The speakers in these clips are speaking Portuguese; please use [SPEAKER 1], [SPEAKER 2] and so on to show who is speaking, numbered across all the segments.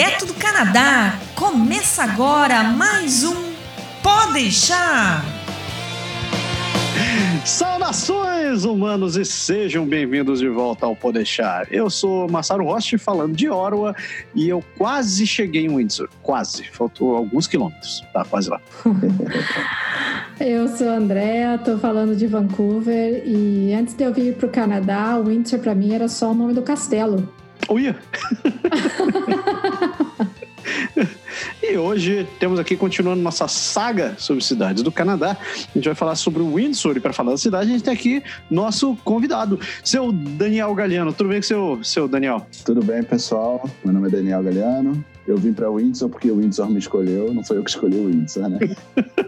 [SPEAKER 1] direto do Canadá. Começa agora mais um Pode deixar.
[SPEAKER 2] Saudações, humanos, e sejam bem-vindos de volta ao Podeixar. Eu sou Massaro Rocha, falando de Orwa, e eu quase cheguei em Windsor. Quase. Faltou alguns quilômetros. Tá quase lá.
[SPEAKER 3] eu sou a Andrea, tô falando de Vancouver, e antes de eu vir pro Canadá, Windsor para mim era só o nome do castelo.
[SPEAKER 2] Uia! E hoje temos aqui, continuando nossa saga sobre cidades do Canadá, a gente vai falar sobre o Windsor. E para falar da cidade, a gente tem aqui nosso convidado, seu Daniel Galeano. Tudo bem com seu, seu Daniel?
[SPEAKER 4] Tudo bem, pessoal. Meu nome é Daniel Galeano. Eu vim para Windsor porque o Windsor me escolheu, não foi eu que escolhi o Windsor, né?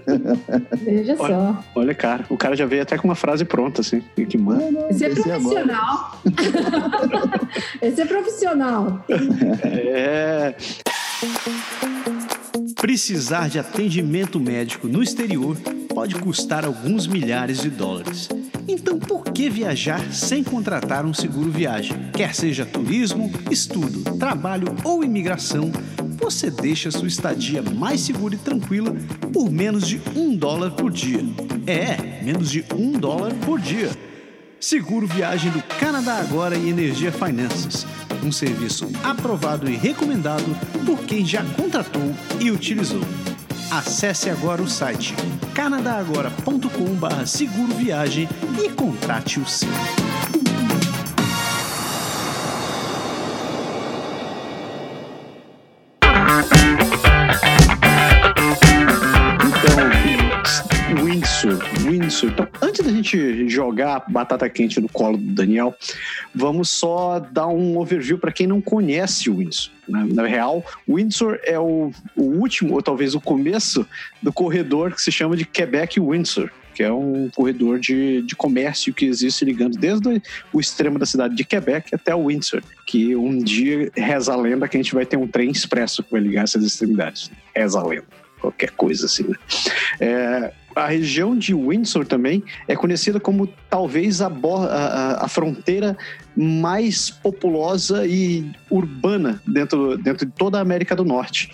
[SPEAKER 3] Veja
[SPEAKER 2] olha,
[SPEAKER 3] só.
[SPEAKER 2] Olha, cara, o cara já veio até com uma frase pronta, assim. Que
[SPEAKER 3] mano. Esse é profissional. Esse é profissional.
[SPEAKER 2] É. Precisar de atendimento médico no exterior pode custar alguns milhares de dólares. Então, por que viajar sem contratar um seguro viagem? Quer seja turismo, estudo, trabalho ou imigração, você deixa sua estadia mais segura e tranquila por menos de um dólar por dia. É, menos de um dólar por dia. Seguro viagem do Canadá Agora e Energia Finanças um serviço aprovado e recomendado por quem já contratou e utilizou. Acesse agora o site canadagora.com.br seguro viagem e contrate o seu. Então, Windsor, Windsor. Então, antes da gente jogar batata quente no colo do Daniel, vamos só dar um overview para quem não conhece o Windsor. Né? Na real, Windsor é o, o, último, ou talvez o começo, do corredor que se chama de Quebec-Windsor que é um corredor de, de comércio que existe ligando desde o extremo da cidade de Quebec até o Windsor, que um dia reza a lenda que a gente vai ter um trem expresso que vai ligar essas extremidades. Reza a lenda qualquer coisa assim. Né? É, a região de Windsor também é conhecida como talvez a, a, a, fronteira mais populosa e urbana dentro, dentro de toda a América do Norte.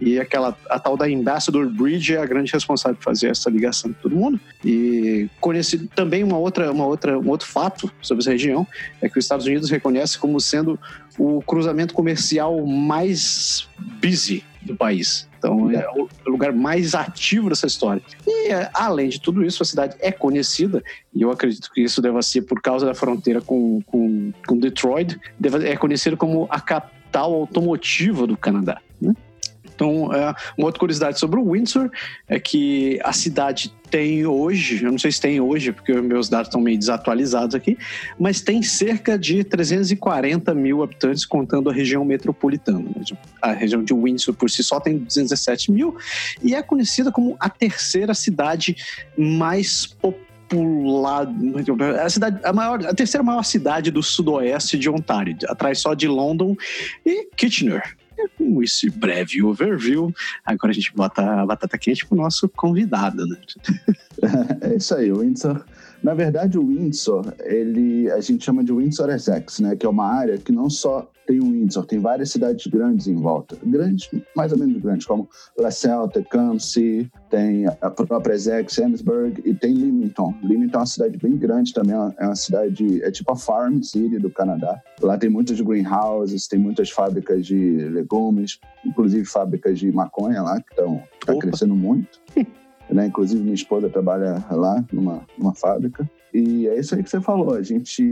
[SPEAKER 2] E aquela a tal da Ambassador Bridge é a grande responsável por fazer essa ligação de todo mundo. E conhecido também uma outra, uma outra, um outro fato sobre essa região é que os Estados Unidos reconhece como sendo o cruzamento comercial mais busy do país. Então é o lugar mais ativo dessa história. E é, além de tudo isso, a cidade é conhecida, e eu acredito que isso deva ser por causa da fronteira com, com, com Detroit, é conhecida como a capital automotiva do Canadá. Né? Então, é, uma outra curiosidade sobre o Windsor é que a cidade tem hoje, eu não sei se tem hoje, porque meus dados estão meio desatualizados aqui, mas tem cerca de 340 mil habitantes, contando a região metropolitana. A região de Windsor por si só tem 217 mil e é conhecida como a terceira cidade mais popular a cidade a maior a terceira maior cidade do sudoeste de Ontário atrás só de London e Kitchener com esse breve overview, agora a gente bota a batata quente pro nosso convidado, né?
[SPEAKER 4] É isso aí, Windsor. Na verdade, o Windsor, ele, a gente chama de Windsor Essex, né? Que é uma área que não só tem o Windsor, tem várias cidades grandes em volta. Grandes, mais ou menos grandes, como LaSalle, Tecumseh, tem a própria Essex, Amesburg e tem Leamington. Leamington é uma cidade bem grande também, é uma cidade, é tipo a Farm City do Canadá. Lá tem muitas greenhouses, tem muitas fábricas de legumes, inclusive fábricas de maconha lá, que estão tá crescendo muito. né? Inclusive minha esposa trabalha lá numa, numa fábrica. E é isso aí que você falou. A gente,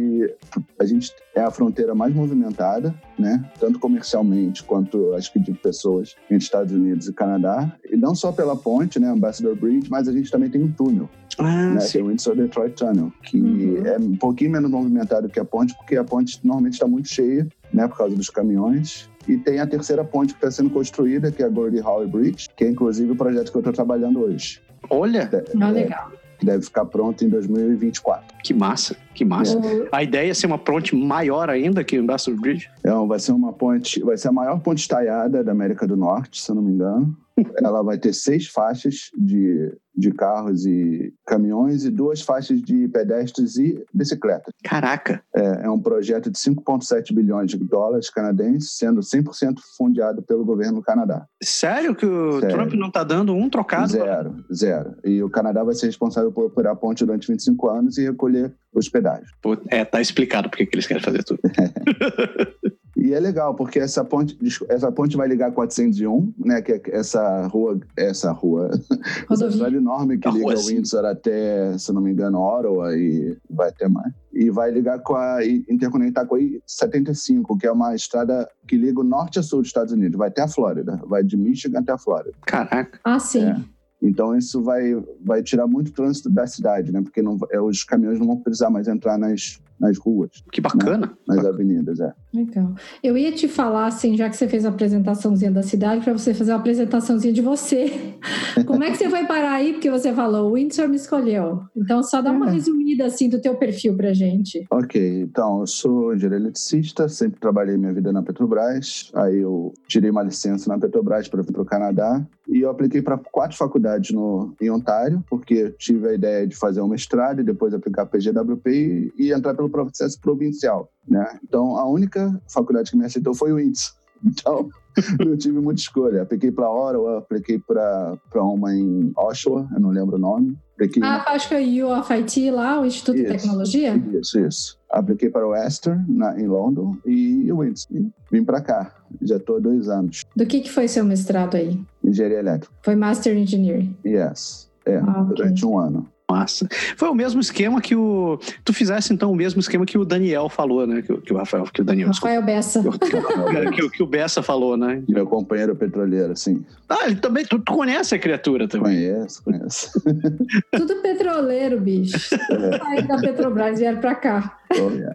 [SPEAKER 4] a gente é a fronteira mais movimentada, né? Tanto comercialmente quanto acho que de pessoas entre Estados Unidos e Canadá. E não só pela ponte, né? Ambassador Bridge, mas a gente também tem um túnel. Ah, né, é o Windsor Detroit Tunnel, que uhum. é um pouquinho menos movimentado que a ponte, porque a ponte normalmente está muito cheia, né, por causa dos caminhões. E tem a terceira ponte que está sendo construída, que é a Gordie Howe Bridge, que é inclusive o projeto que eu estou trabalhando hoje.
[SPEAKER 2] Olha!
[SPEAKER 3] É, ah, legal
[SPEAKER 4] que deve ficar pronto em 2024.
[SPEAKER 2] Que massa, que massa. Uhum. A ideia é ser uma ponte maior ainda que o Ambassador Bridge?
[SPEAKER 4] É, vai ser uma ponte, vai ser a maior ponte estaiada da América do Norte, se eu não me engano. Ela vai ter seis faixas de, de carros e caminhões e duas faixas de pedestres e bicicletas.
[SPEAKER 2] Caraca!
[SPEAKER 4] É, é um projeto de 5,7 bilhões de dólares canadenses, sendo 100% fundiado pelo governo do Canadá.
[SPEAKER 2] Sério que o
[SPEAKER 4] Sério.
[SPEAKER 2] Trump não tá dando um trocado?
[SPEAKER 4] Zero, zero. E o Canadá vai ser responsável por operar a ponte durante 25 anos e recolher os pedágios.
[SPEAKER 2] É, tá explicado porque que eles querem fazer tudo.
[SPEAKER 4] E é legal, porque essa ponte, essa ponte vai ligar a 401, né? Que é essa rua, essa rua, essa estrada enorme que
[SPEAKER 2] A
[SPEAKER 4] liga
[SPEAKER 2] rua,
[SPEAKER 4] o
[SPEAKER 2] sim.
[SPEAKER 4] Windsor até, se não me engano, Ottawa e vai até mais. E vai ligar com a e interconectar com a I-75, que é uma estrada que liga o norte a sul dos Estados Unidos, vai até a Flórida, vai de Michigan até a Flórida.
[SPEAKER 2] Caraca.
[SPEAKER 3] Ah, sim.
[SPEAKER 4] É. Então isso vai, vai tirar muito trânsito da cidade, né? Porque não, é, os caminhões não vão precisar mais entrar nas, nas ruas,
[SPEAKER 2] Que bacana.
[SPEAKER 4] nas avenidas, é.
[SPEAKER 3] Legal. Eu ia te falar, assim, já que você fez a apresentaçãozinha da cidade, para você fazer uma apresentaçãozinha de você. Como é que você foi parar aí? Porque você falou, o Windsor me escolheu. Então, só dá uma
[SPEAKER 4] É.
[SPEAKER 3] resumida, assim, do teu perfil pra gente.
[SPEAKER 4] Ok, então eu sou engenheiro eletricista, sempre trabalhei minha vida na Petrobras. Aí eu tirei uma licença na Petrobras para vir para o Canadá e eu apliquei para quatro faculdades no, em Ontário, porque eu tive a ideia de fazer um mestrado e depois aplicar para PGWP e, e entrar pelo processo provincial. Né? Então a única faculdade que me aceitou foi o INSS. Então não tive muita escolha. Apliquei para Ottawa, apliquei para uma em Oshawa, eu não lembro o nome. Apliquei
[SPEAKER 3] Ah, acho que é o U of IT lá, o Instituto de
[SPEAKER 4] Isso.
[SPEAKER 3] Tecnologia.
[SPEAKER 4] Isso, isso. Apliquei para o Western, na, em London, e o Windsor. Vim para cá. Já estou há dois anos.
[SPEAKER 3] Do que, que foi seu mestrado aí?
[SPEAKER 4] Engenharia elétrica.
[SPEAKER 3] Foi Master Engineering.
[SPEAKER 4] Yes. É,
[SPEAKER 3] Ah,
[SPEAKER 4] durante um ano.
[SPEAKER 2] Massa. Foi o mesmo esquema que o. Tu fizesse então o mesmo esquema que o Daniel falou, né? Que, o- que o Rafael, que o Daniel.
[SPEAKER 3] Rafael Bessa.
[SPEAKER 2] Que, o- que, que o Bessa falou, né?
[SPEAKER 4] Meu companheiro petroleiro, sim.
[SPEAKER 2] Ah, ele também. Tu, tu conhece a criatura também.
[SPEAKER 4] Conheço, conheço.
[SPEAKER 3] Tudo petroleiro, bicho. Saíram da Petrobras e vieram pra cá.
[SPEAKER 4] Oh, yeah.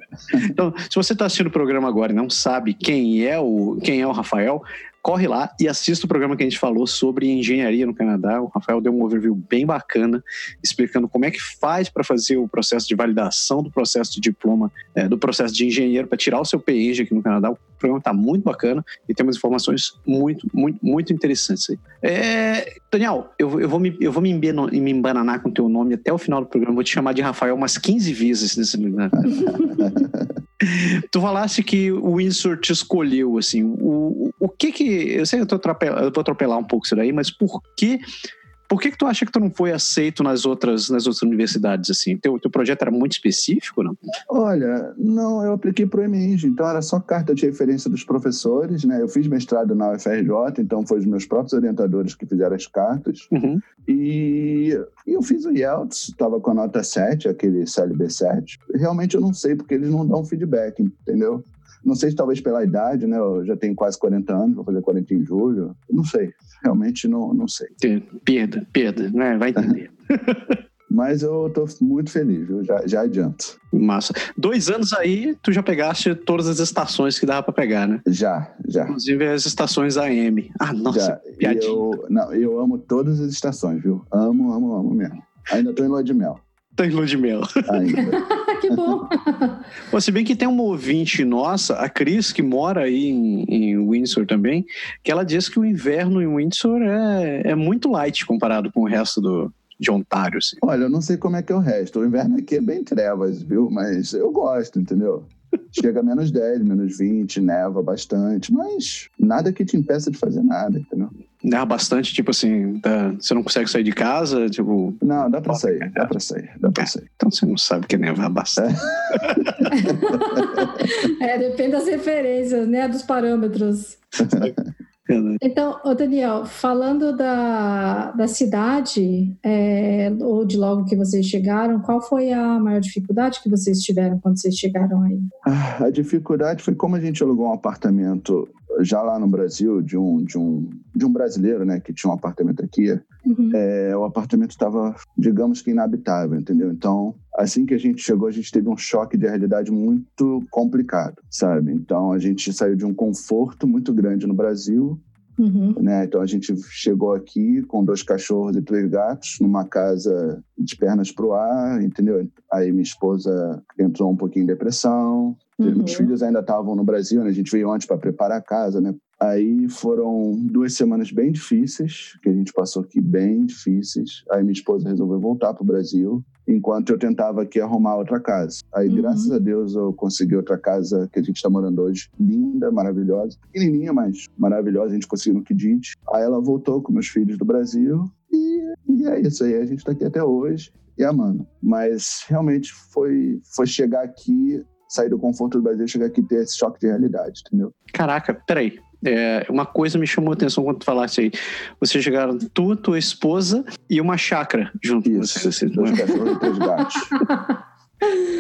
[SPEAKER 2] Então, se você está assistindo o programa agora e não sabe quem é o, quem é o Rafael, corre lá e assista o programa que a gente falou sobre engenharia no Canadá. O Rafael deu um overview bem bacana, explicando como é que faz para fazer o processo de validação do processo de diploma, é, do processo de engenheiro, para tirar o seu PENG aqui no Canadá. O programa está muito bacana e tem umas informações muito, muito, muito interessantes aí. É, Daniel, eu, eu vou, me, eu vou me, embeno- me embananar com o teu nome até o final do programa. Vou te chamar de Rafael umas 15 vezes nesse lugar. Tu falaste que o Windsor te escolheu, assim, o, o, que que... Eu sei que eu, tô atropel- eu vou atropelar um pouco isso daí, mas por que... Por que, que tu acha que tu não foi aceito nas outras, nas outras universidades, assim? Teu, teu projeto era muito específico, não?
[SPEAKER 4] Olha, não, eu apliquei para o MENG, então era só carta de referência dos professores, né? Eu fiz mestrado na UFRJ, então foi os meus próprios orientadores que fizeram as cartas.
[SPEAKER 2] Uhum.
[SPEAKER 4] E, e eu fiz o IELTS, estava com a nota 7, aquele CLB 7. Realmente eu não sei, porque eles não dão feedback, entendeu? Não sei se talvez pela idade, né? Eu já tenho quase 40 anos, vou fazer 40 em julho. Não sei, realmente não, não sei.
[SPEAKER 2] Perda, perda, né? Vai entender.
[SPEAKER 4] Mas eu tô muito feliz, viu? Já, já adianto.
[SPEAKER 2] Massa. Dois anos aí, tu já pegaste todas as estações que dava pra pegar, né?
[SPEAKER 4] Já, já.
[SPEAKER 2] Inclusive as estações AM. Ah, nossa,
[SPEAKER 4] já.
[SPEAKER 2] Piadinha.
[SPEAKER 4] eu, não, eu amo todas as estações, viu? Amo, amo, amo mesmo. Ainda tô em lua de mel.
[SPEAKER 2] Tem lua de mel.
[SPEAKER 4] Ainda.
[SPEAKER 3] que bom.
[SPEAKER 2] Pô, se bem que tem uma ouvinte nossa, a Cris, que mora aí em, em Windsor também, que ela diz que o inverno em Windsor é, é muito light comparado com o resto do, de Ontário. Assim.
[SPEAKER 4] Olha, eu não sei como é que é o resto. O inverno aqui é bem trevas, viu? Mas eu gosto, entendeu? Chega a menos 10, menos 20, neva bastante, mas nada que te impeça de fazer nada, entendeu?
[SPEAKER 2] Neva bastante, tipo assim, tá- você não consegue sair de casa, tipo.
[SPEAKER 4] Não, dá pra sair, dá pra sair, dá pra sair.
[SPEAKER 2] Então você não sabe que neva bastante.
[SPEAKER 3] É, depende das referências, né? Dos parâmetros. Então, ô Daniel, falando da, da cidade, é, ou de logo que vocês chegaram, qual foi a maior dificuldade que vocês tiveram quando vocês chegaram aí?
[SPEAKER 4] Ah, A dificuldade foi como a gente alugou um apartamento já lá no Brasil, de um, de um, de um brasileiro, né, que tinha um apartamento aqui.
[SPEAKER 3] Uhum.
[SPEAKER 4] É, o apartamento estava, digamos que inabitável, entendeu? Então, assim que a gente chegou, a gente teve um choque de realidade muito complicado, sabe? Então, a gente saiu de um conforto muito grande no Brasil,
[SPEAKER 3] Uhum.
[SPEAKER 4] né? Então, a gente chegou aqui com dois cachorros e três gatos, numa casa de pernas pro ar, entendeu? Aí minha esposa entrou um pouquinho em depressão,
[SPEAKER 3] Uhum.
[SPEAKER 4] Os filhos ainda estavam no Brasil, né? A gente veio antes para preparar a casa, né? Aí foram duas semanas bem difíceis, que a gente passou aqui bem difíceis. Aí minha esposa resolveu voltar para o Brasil, enquanto eu tentava aqui arrumar outra casa. Aí, uhum. graças a Deus, eu consegui outra casa que a gente está morando hoje. Linda, maravilhosa. Pequenininha, mas maravilhosa. A gente conseguiu no Kidit. Aí ela voltou com meus filhos do Brasil. E, e é isso aí. A gente está aqui até hoje e amando. Mas realmente foi, foi chegar aqui sair do conforto do Brasil, chegar aqui e ter esse choque de realidade, entendeu?
[SPEAKER 2] Caraca, peraí. É, uma coisa me chamou a atenção quando tu falaste aí. Vocês chegaram, tu, tua esposa e uma chácara junto
[SPEAKER 4] Isso, com vocês. Dois cachorros e três gatos.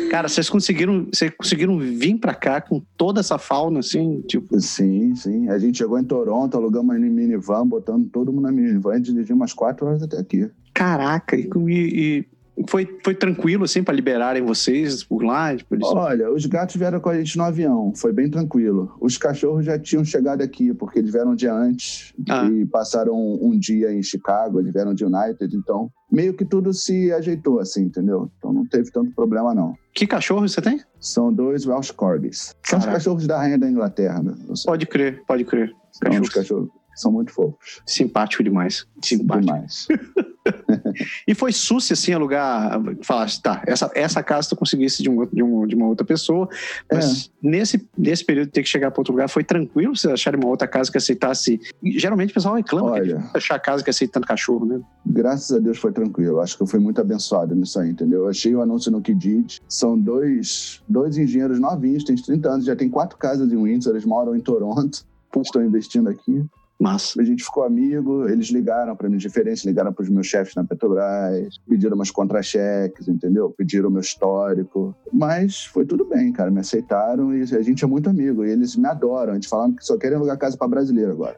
[SPEAKER 2] Cara, vocês conseguiram, vocês conseguiram vir para cá com toda essa fauna, assim, tipo?
[SPEAKER 4] Sim, sim. A gente chegou em Toronto, alugamos uma minivan, botando todo mundo na minivan e dirigimos umas quatro horas até aqui.
[SPEAKER 2] Caraca, e, e foi, foi tranquilo, assim, para liberarem vocês por lá? Tipo, eles...
[SPEAKER 4] Olha, os gatos vieram com a gente no avião, foi bem tranquilo. Os cachorros já tinham chegado aqui, porque eles vieram um dia antes ah. e passaram um, um, dia em Chicago, eles vieram de United, então meio que tudo se ajeitou, assim, entendeu? Então não teve tanto problema, não.
[SPEAKER 2] Que cachorros você tem?
[SPEAKER 4] São dois Welsh Corgis. São Caraca. os cachorros da Rainha da Inglaterra. Né?
[SPEAKER 2] Pode crer, pode crer.
[SPEAKER 4] São cachorros. os cachorros. São muito fofos.
[SPEAKER 2] Simpático demais. Simpático.
[SPEAKER 4] Demais.
[SPEAKER 2] e foi susse, assim, alugar, falaste, tá, essa, essa casa tu conseguisse de, um, de, um, de uma outra pessoa, mas é. nesse, nesse período de ter que chegar para outro lugar, foi tranquilo vocês acharem uma outra casa que aceitasse? Geralmente o pessoal reclama Olha, que achar casa que aceita tanto cachorro, né?
[SPEAKER 4] Graças a Deus foi tranquilo, acho que eu fui muito abençoado nisso aí, entendeu? Eu achei o anúncio no Kidid, são dois, dois engenheiros novinhos, têm 30 anos, já tem quatro casas em Windsor, eles moram em Toronto, estão investindo aqui.
[SPEAKER 2] Massa.
[SPEAKER 4] A gente ficou amigo, eles ligaram para mim de referência, ligaram para os meus chefes na Petrobras, pediram umas contra-cheques, entendeu? Pediram meu histórico. Mas foi tudo bem, cara, me aceitaram e a gente é muito amigo. E eles me adoram. A gente falando que só querem alugar casa para brasileiro agora.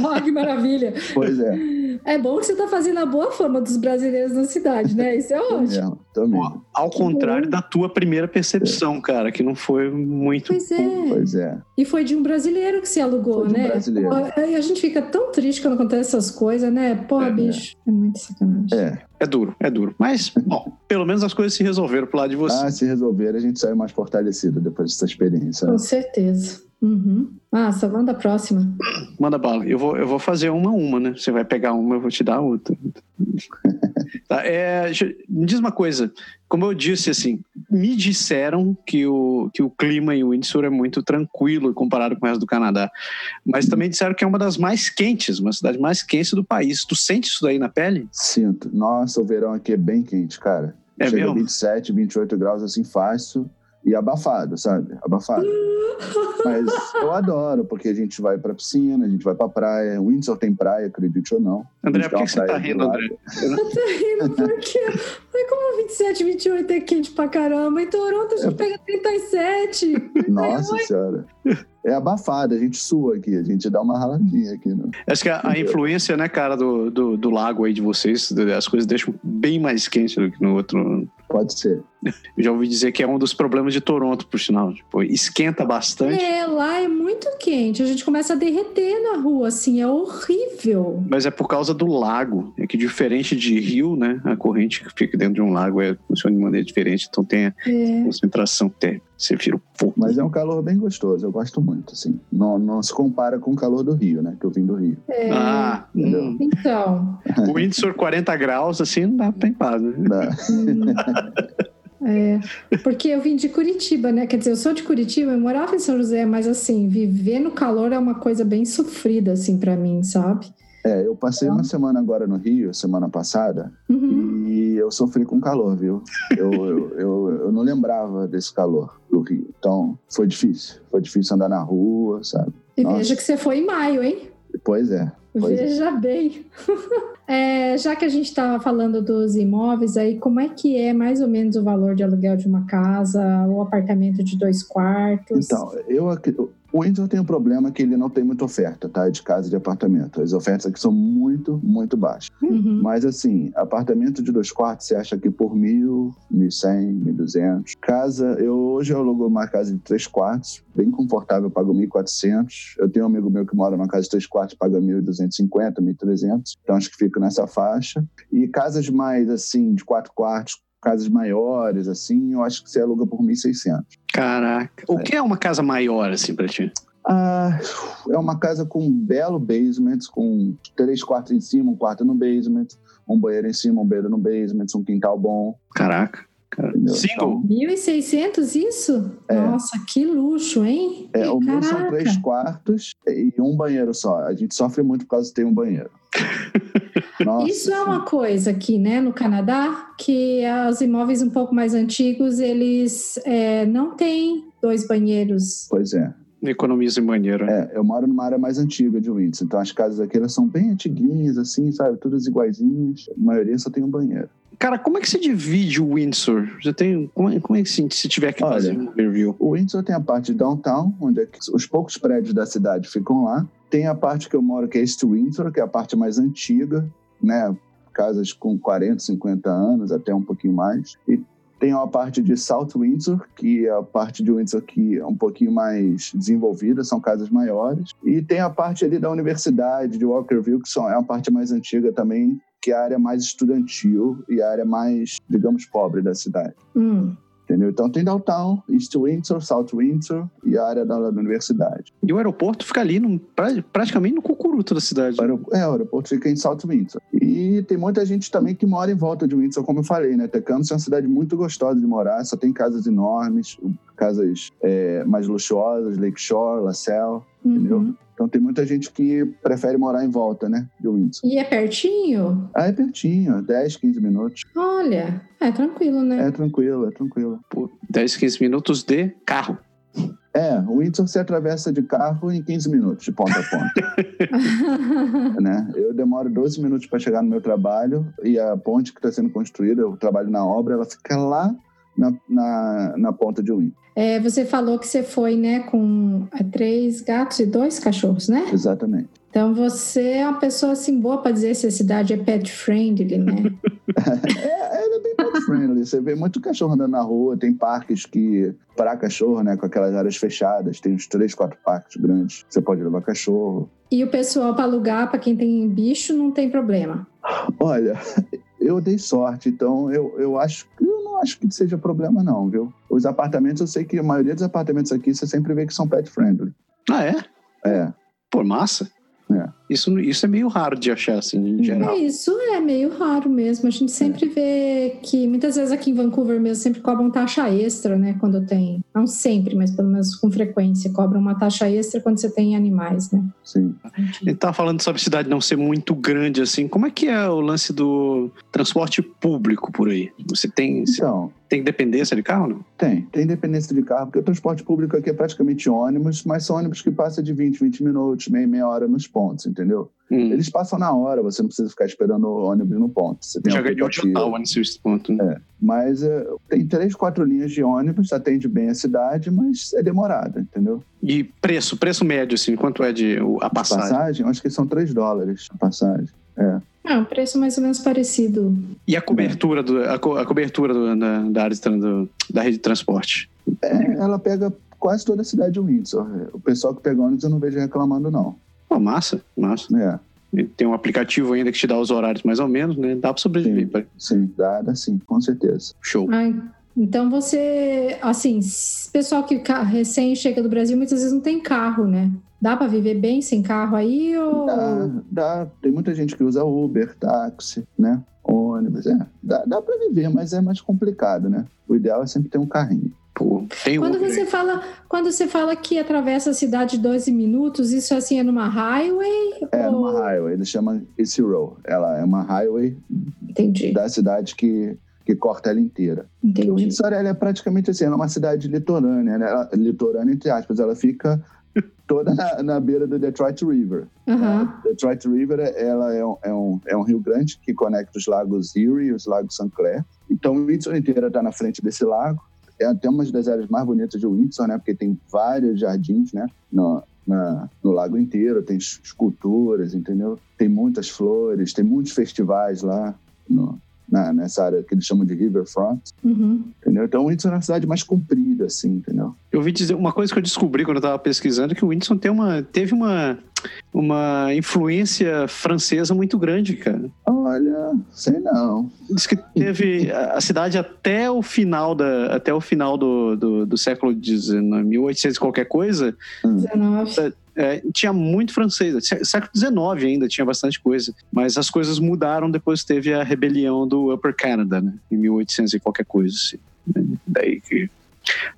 [SPEAKER 3] oh, que maravilha.
[SPEAKER 4] Pois é.
[SPEAKER 3] É bom que você está fazendo a boa fama dos brasileiros na cidade, né? Isso é ótimo.
[SPEAKER 4] Também.
[SPEAKER 2] Ao contrário da tua primeira percepção, é. cara, que não foi muito.
[SPEAKER 3] Pois é.
[SPEAKER 4] Pois é.
[SPEAKER 3] E foi de um brasileiro que se alugou,
[SPEAKER 4] foi de
[SPEAKER 3] um
[SPEAKER 4] né? Brasileiro.
[SPEAKER 3] A gente fica tão triste quando acontece essas coisas, né? Pô, é, bicho, é muito sacanagem.
[SPEAKER 4] É.
[SPEAKER 2] É duro, é duro. Mas, bom, pelo menos as coisas se resolveram pro lado de você.
[SPEAKER 4] Ah, se resolveram, a gente saiu mais fortalecido depois dessa experiência.
[SPEAKER 3] Com certeza. Uhum. Massa, manda a próxima.
[SPEAKER 2] Manda bala. Eu vou, eu vou fazer uma a uma, né? Você vai pegar uma, eu vou te dar outra. tá, é, me diz uma coisa. Como eu disse, assim, me disseram que o, que o clima em Windsor é muito tranquilo comparado com o resto do Canadá. Mas também disseram que é uma das mais quentes, uma cidade mais quente do país. Tu sente isso daí na pele?
[SPEAKER 4] Sinto. Nossa, o verão aqui é bem quente, cara.
[SPEAKER 2] É
[SPEAKER 4] Chega
[SPEAKER 2] mesmo?
[SPEAKER 4] a 27, 28 graus assim fácil e abafado, sabe? Abafado. Mas eu adoro, porque a gente vai pra piscina, a gente vai pra praia. Windsor tem praia, acredite ou não.
[SPEAKER 2] André, por que você tá rindo, André?
[SPEAKER 3] Eu tô rindo porque. Mas como 27, 28 é quente pra caramba? Em Toronto a gente pega 37.
[SPEAKER 4] Nossa senhora. É abafado, a gente sua aqui, a gente dá uma raladinha aqui. Né?
[SPEAKER 2] Acho que a, a influência, né, cara, do, do, do, lago aí de vocês, as coisas deixam bem mais quente do que no outro.
[SPEAKER 4] Pode ser.
[SPEAKER 2] Eu já ouvi dizer que é um dos problemas de Toronto, por sinal. Tipo, esquenta bastante.
[SPEAKER 3] É, lá é muito quente. A gente começa a derreter na rua, assim, é horrível.
[SPEAKER 2] Mas é por causa do lago. É que diferente de rio, né? A corrente que fica dentro de um lago é, funciona de maneira diferente, então tem a é. concentração térmica. Você vira o fogo.
[SPEAKER 4] Mas é um calor bem gostoso, eu gosto muito, assim. Não, não se compara com o calor do Rio, né? Que eu vim do Rio.
[SPEAKER 3] É.
[SPEAKER 2] Ah,
[SPEAKER 3] hum. então.
[SPEAKER 2] O Windsor 40 graus, assim, não dá pra em paz, né?
[SPEAKER 4] Dá.
[SPEAKER 3] É, porque eu vim de Curitiba, né? Quer dizer, eu sou de Curitiba, eu morava em São José, mas assim, viver no calor é uma coisa bem sofrida, assim, para mim, sabe?
[SPEAKER 4] É, eu passei uma semana agora no Rio, semana passada, uhum. e eu sofri com calor, viu? Eu, eu, eu, eu, não lembrava desse calor do Rio. Então, foi difícil. Foi difícil andar na rua, sabe?
[SPEAKER 3] E Nossa. veja que você foi em maio, hein?
[SPEAKER 4] Pois é. Pois
[SPEAKER 3] é. Veja
[SPEAKER 4] é.
[SPEAKER 3] bem. é, já que a gente estava falando dos imóveis, aí como é que é mais ou menos o valor de aluguel de uma casa ou apartamento de dois quartos?
[SPEAKER 4] Então, eu, o Windsor tem um problema que ele não tem muita oferta, tá? De casa e de apartamento. As ofertas aqui são muito, muito baixas. Uhum. Mas, assim, apartamento de dois quartos, você acha que por mil, mil cem, mil duzentos. Casa, eu hoje eu alugo uma casa de três quartos, bem confortável, pago mil quatrocentos. Eu tenho um amigo meu que mora numa casa de três quartos, paga mil duzentos e cinquenta, mil trezentos. Então, acho que fico nessa faixa. E casas mais, assim, de quatro quartos, casas maiores, assim, eu acho que você aluga por 1.600.
[SPEAKER 2] Caraca. O é. que é uma casa maior, assim, pra ti?
[SPEAKER 4] Ah, é uma casa com um belo basement, com três quartos em cima, um quarto no basement, um banheiro em cima, um banheiro no basement, um quintal bom.
[SPEAKER 2] Caraca.
[SPEAKER 3] Single? 1.600 isso? É. Nossa, que luxo, hein?
[SPEAKER 4] É, o meu são três quartos e um banheiro só. A gente sofre muito por causa de ter um banheiro.
[SPEAKER 3] Nossa, isso é uma coisa aqui, né, no Canadá, que os imóveis um pouco mais antigos, eles é, não têm dois banheiros.
[SPEAKER 4] Pois é.
[SPEAKER 2] Economiza em banheiro.
[SPEAKER 4] É, eu moro numa área mais antiga de Windsor, então as casas aqui elas são bem antiguinhas, assim, sabe? Todas iguaizinhas. A maioria só tem um banheiro.
[SPEAKER 2] Cara, como é que se divide o Windsor? Já tem, como, é, como é que se, se tiver que Olha, fazer um review?
[SPEAKER 4] O Windsor tem a parte de downtown, onde é os poucos prédios da cidade ficam lá. Tem a parte que eu moro, que é East Windsor, que é a parte mais antiga, né? Casas com 40, 50 anos, até um pouquinho mais. E tem uma parte de South Windsor, que é a parte de Windsor que é um pouquinho mais desenvolvida, são casas maiores. E tem a parte ali da universidade, de Walkerville, que são, é uma parte mais antiga também, que é a área mais estudantil e a área mais, digamos, pobre da cidade.
[SPEAKER 3] Hum.
[SPEAKER 4] Entendeu? Então tem downtown, East Windsor, South Windsor e a área da, da universidade.
[SPEAKER 2] E o aeroporto fica ali, no, praticamente no cucuruto da cidade.
[SPEAKER 4] é, o aeroporto fica em South Windsor. E tem muita gente também que mora em volta de Windsor, como eu falei, né? Tecumseh é uma cidade muito gostosa de morar, só tem casas enormes, casas é, mais luxuosas, Lakeshore, LaSalle, uhum. entendeu? Então tem muita gente que prefere morar em volta, né, de Windsor.
[SPEAKER 3] E é pertinho?
[SPEAKER 4] Ah, é pertinho, 10, 15 minutos.
[SPEAKER 3] Olha, é tranquilo, né?
[SPEAKER 4] É tranquilo, é tranquilo.
[SPEAKER 2] Pô, 10, 15 minutos de carro.
[SPEAKER 4] É, o Windsor se atravessa de carro em 15 minutos, de ponta a ponta. né? Eu demoro 12 minutos para chegar no meu trabalho e a ponte que está sendo construída, eu trabalho na obra, ela fica lá na, na, na ponta de Windsor.
[SPEAKER 3] É, você falou que você foi, né, com é, três gatos e dois cachorros, né?
[SPEAKER 4] Exatamente.
[SPEAKER 3] Então você é uma pessoa assim boa para dizer se a cidade é pet friendly, né?
[SPEAKER 4] é, ela é bem pet friendly. Você vê muito cachorro andando na rua, tem parques que para cachorro, né, com aquelas áreas fechadas, tem uns três, quatro parques grandes. Você pode levar cachorro.
[SPEAKER 3] E o pessoal para alugar para quem tem bicho não tem problema.
[SPEAKER 4] Olha, eu dei sorte, então eu, eu acho que acho que seja problema, não, viu? Os apartamentos, eu sei que a maioria dos apartamentos aqui você sempre vê que são pet friendly.
[SPEAKER 2] Ah, é?
[SPEAKER 4] É.
[SPEAKER 2] Por massa?
[SPEAKER 4] É.
[SPEAKER 2] Isso, isso é meio raro de achar, assim, em geral.
[SPEAKER 3] É, isso é meio raro mesmo. A gente sempre é. vê que muitas vezes aqui em Vancouver mesmo sempre cobram taxa extra, né? Quando tem. Não sempre, mas pelo menos com frequência, cobram uma taxa extra quando você tem animais, né?
[SPEAKER 4] Sim.
[SPEAKER 2] Ele tá falando sobre a cidade não ser muito grande, assim. Como é que é o lance do transporte público por aí? Você tem. Então. Tem dependência de carro, não?
[SPEAKER 4] Tem, tem dependência de carro, porque o transporte público aqui é praticamente ônibus, mas são ônibus que passam de 20, 20 minutos, meia, meia hora nos pontos, entendeu? Hum. Eles passam na hora, você não precisa ficar esperando o ônibus no ponto. Você tem
[SPEAKER 2] Já ganhou total nesse ponto.
[SPEAKER 4] Né? É. Mas é, tem três, quatro linhas de ônibus, atende bem a cidade, mas é demorado, entendeu?
[SPEAKER 2] E preço, preço médio, assim, quanto é de a passagem? A
[SPEAKER 4] passagem, acho que são três dólares a passagem. É.
[SPEAKER 3] É um preço mais ou menos parecido.
[SPEAKER 2] E a cobertura, do, a, co, a cobertura do, da, da área de, do, da rede de transporte?
[SPEAKER 4] É, ela pega quase toda a cidade de Windsor. O pessoal que pega ônibus eu não vejo reclamando, não.
[SPEAKER 2] Pô, massa, massa.
[SPEAKER 4] É.
[SPEAKER 2] Tem um aplicativo ainda que te dá os horários mais ou menos, né? Dá para sobreviver.
[SPEAKER 4] Sim, sim, dá, dá sim, com certeza.
[SPEAKER 2] Show.
[SPEAKER 3] Ai, então você, assim, pessoal que recém chega do Brasil muitas vezes não tem carro, né? Dá para viver bem sem carro aí ou
[SPEAKER 4] dá, dá, Tem muita gente que usa Uber, táxi, né? Ônibus, é. Dá, dá para viver, mas é mais complicado, né? O ideal é sempre ter um carrinho.
[SPEAKER 2] Pô,
[SPEAKER 3] quando você fala quando você fala que atravessa a cidade 12 minutos, isso assim é numa highway?
[SPEAKER 4] É ou... numa highway, eles chamam Easy Row. Ela é uma highway
[SPEAKER 3] Entendi.
[SPEAKER 4] da cidade que, que corta ela inteira.
[SPEAKER 3] Entendi. O
[SPEAKER 4] Windsor é praticamente assim, ela é uma cidade litorânea, né? litorânea entre aspas, ela fica toda na, na, beira do Detroit River.
[SPEAKER 3] Uhum.
[SPEAKER 4] Detroit River ela é um, é, um, é um rio grande que conecta os lagos Erie e os lagos St. Clair. Então, Windsor inteira está na frente desse lago é até uma das áreas mais bonitas de Windsor, né? Porque tem vários jardins, né? No, na, no lago inteiro, tem esculturas, entendeu? Tem muitas flores, tem muitos festivais lá no, na, nessa área que eles chamam de Riverfront.
[SPEAKER 3] Uhum.
[SPEAKER 4] Entendeu? Então, o Windsor é uma cidade mais comprida, assim, entendeu?
[SPEAKER 2] Eu ouvi dizer, uma coisa que eu descobri quando eu estava pesquisando, que o Windsor tem uma, teve uma, uma influência francesa muito grande, cara.
[SPEAKER 4] Olha, sei não.
[SPEAKER 2] Diz que teve a cidade até o final da até o final do, do, do século XIX, 1800 e qualquer coisa.
[SPEAKER 3] 19.
[SPEAKER 2] É, tinha muito francês. Século XIX ainda tinha bastante coisa. Mas as coisas mudaram depois teve a rebelião do Upper Canada, né? Em 1800 e qualquer coisa. Assim. Daí que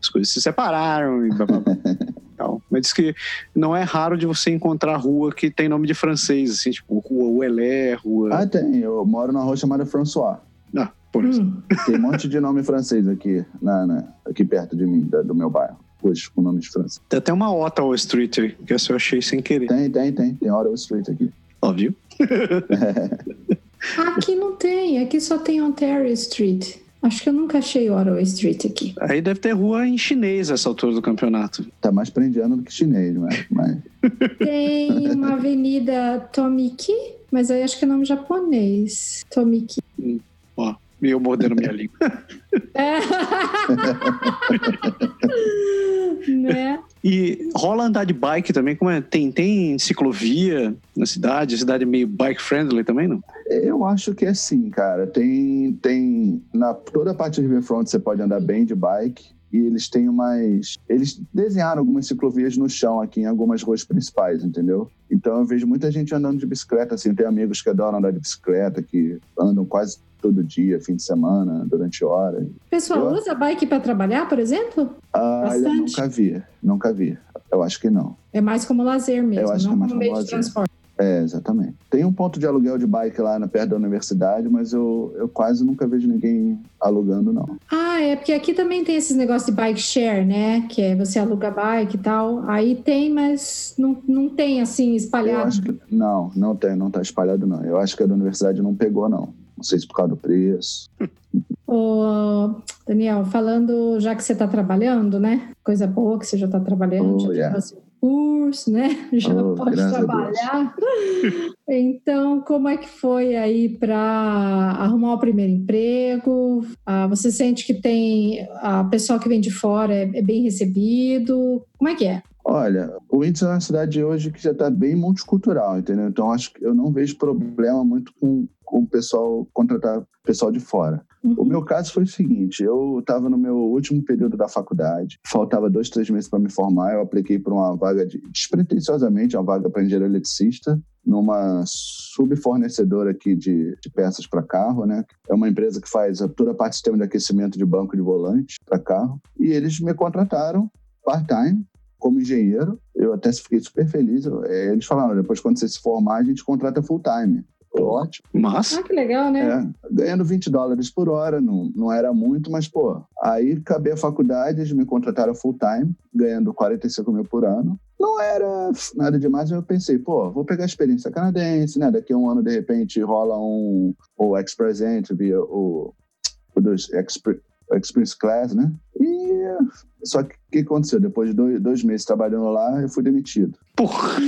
[SPEAKER 2] as coisas se separaram e blá, blá, blá. tal. Mas diz que não é raro de você encontrar rua que tem nome de francês, assim, tipo Rua Uelé, Rua.
[SPEAKER 4] Ah, tem. Eu moro numa rua chamada François.
[SPEAKER 2] Ah, por isso.
[SPEAKER 3] Hum.
[SPEAKER 4] Tem um monte de nome francês aqui, na, na- aqui perto de mim, da- do meu bairro. Ruas com nome de francês.
[SPEAKER 2] Tem até uma Ottawa Street aí, que essa eu achei sem querer.
[SPEAKER 4] Tem, tem, tem. Tem Ottawa Street aqui.
[SPEAKER 2] Ó, viu?
[SPEAKER 3] Aqui não tem, aqui só tem Ontario Street. Acho que eu nunca achei Ottawa Street aqui.
[SPEAKER 2] Aí deve ter rua em chinês essa altura do campeonato.
[SPEAKER 4] Tá mais prendiano do que chinês, não é? Mas
[SPEAKER 3] Tem uma avenida Tomiki, mas aí acho que é nome japonês. Tomiki.
[SPEAKER 2] Ó, e eu mordendo minha língua.
[SPEAKER 3] É. né?
[SPEAKER 2] E rola andar de bike também? Como é? Tem, tem ciclovia na cidade? A cidade é meio bike friendly também, não?
[SPEAKER 4] eu acho que é sim, cara. Tem, tem na toda a parte do Riverfront você pode andar bem de bike. E eles têm umas. Eles desenharam algumas ciclovias no chão aqui em algumas ruas principais, entendeu? Então eu vejo muita gente andando de bicicleta, assim. Tem amigos que adoram andar de bicicleta, que andam quase todo dia, fim de semana, durante horas.
[SPEAKER 3] O pessoal
[SPEAKER 4] Eu-
[SPEAKER 3] usa bike para trabalhar, por exemplo?
[SPEAKER 4] Ah,
[SPEAKER 3] Bastante.
[SPEAKER 4] nunca vi, nunca vi. Eu acho que não.
[SPEAKER 3] É mais como lazer mesmo,
[SPEAKER 4] Eu acho que
[SPEAKER 3] não
[SPEAKER 4] é mais
[SPEAKER 3] como
[SPEAKER 4] como
[SPEAKER 3] meio de
[SPEAKER 4] lazer.
[SPEAKER 3] transporte.
[SPEAKER 4] É, exatamente. Tem um ponto de aluguel de bike lá na, perto da universidade, mas eu, eu quase nunca vejo ninguém alugando, não.
[SPEAKER 3] Ah, é porque aqui também tem esses negócios de bike share, né? Que é você aluga bike e tal. Aí tem, mas não, não tem assim
[SPEAKER 4] Eu
[SPEAKER 3] espalhado.
[SPEAKER 4] acho que. Não, não tem, não tá espalhado, não. Eu acho que a da universidade não pegou, não. Não sei se por causa do preço.
[SPEAKER 3] Ô, Daniel, falando, já que você está trabalhando, né? Coisa boa que você já está trabalhando,
[SPEAKER 4] Oh,
[SPEAKER 3] já
[SPEAKER 4] yeah.
[SPEAKER 3] seu curso, né? Já
[SPEAKER 4] Oh,
[SPEAKER 3] pode trabalhar. Então, como é que foi aí para arrumar o primeiro emprego? Ah, você sente que tem a pessoal que vem de fora é, é bem recebido? Como é que é?
[SPEAKER 4] Olha, o Índice é uma cidade hoje que já está bem multicultural, entendeu? Então acho que eu não vejo problema muito com o pessoal contratar pessoal de fora. O meu caso foi o seguinte: eu estava no meu último período da faculdade, faltava dois, três meses para me formar. Eu apliquei para uma vaga, de, despretensiosamente, uma vaga para engenheiro eletricista, numa subfornecedora aqui de, de peças para carro, né? É uma empresa que faz toda a parte de sistema de aquecimento de banco de volante para carro. E eles me contrataram part-time como engenheiro. Eu até fiquei super feliz. Eh, Eles falaram: depois, quando você se formar, a gente contrata full-time. Ótimo.
[SPEAKER 2] Mas,
[SPEAKER 3] Ah, que legal, né?
[SPEAKER 4] É, ganhando 20 dólares por hora, não, não era muito, mas, pô, aí acabei a faculdade, eles me contrataram full time, ganhando 45 mil por ano. Não era nada demais, mas eu pensei, pô, vou pegar a experiência canadense, né? Daqui a um ano, de repente, rola um o Express Entry, o, o dos Expre- Experience Class, né? E só que o que aconteceu? Depois de dois, dois meses trabalhando lá, eu fui demitido.
[SPEAKER 2] porra,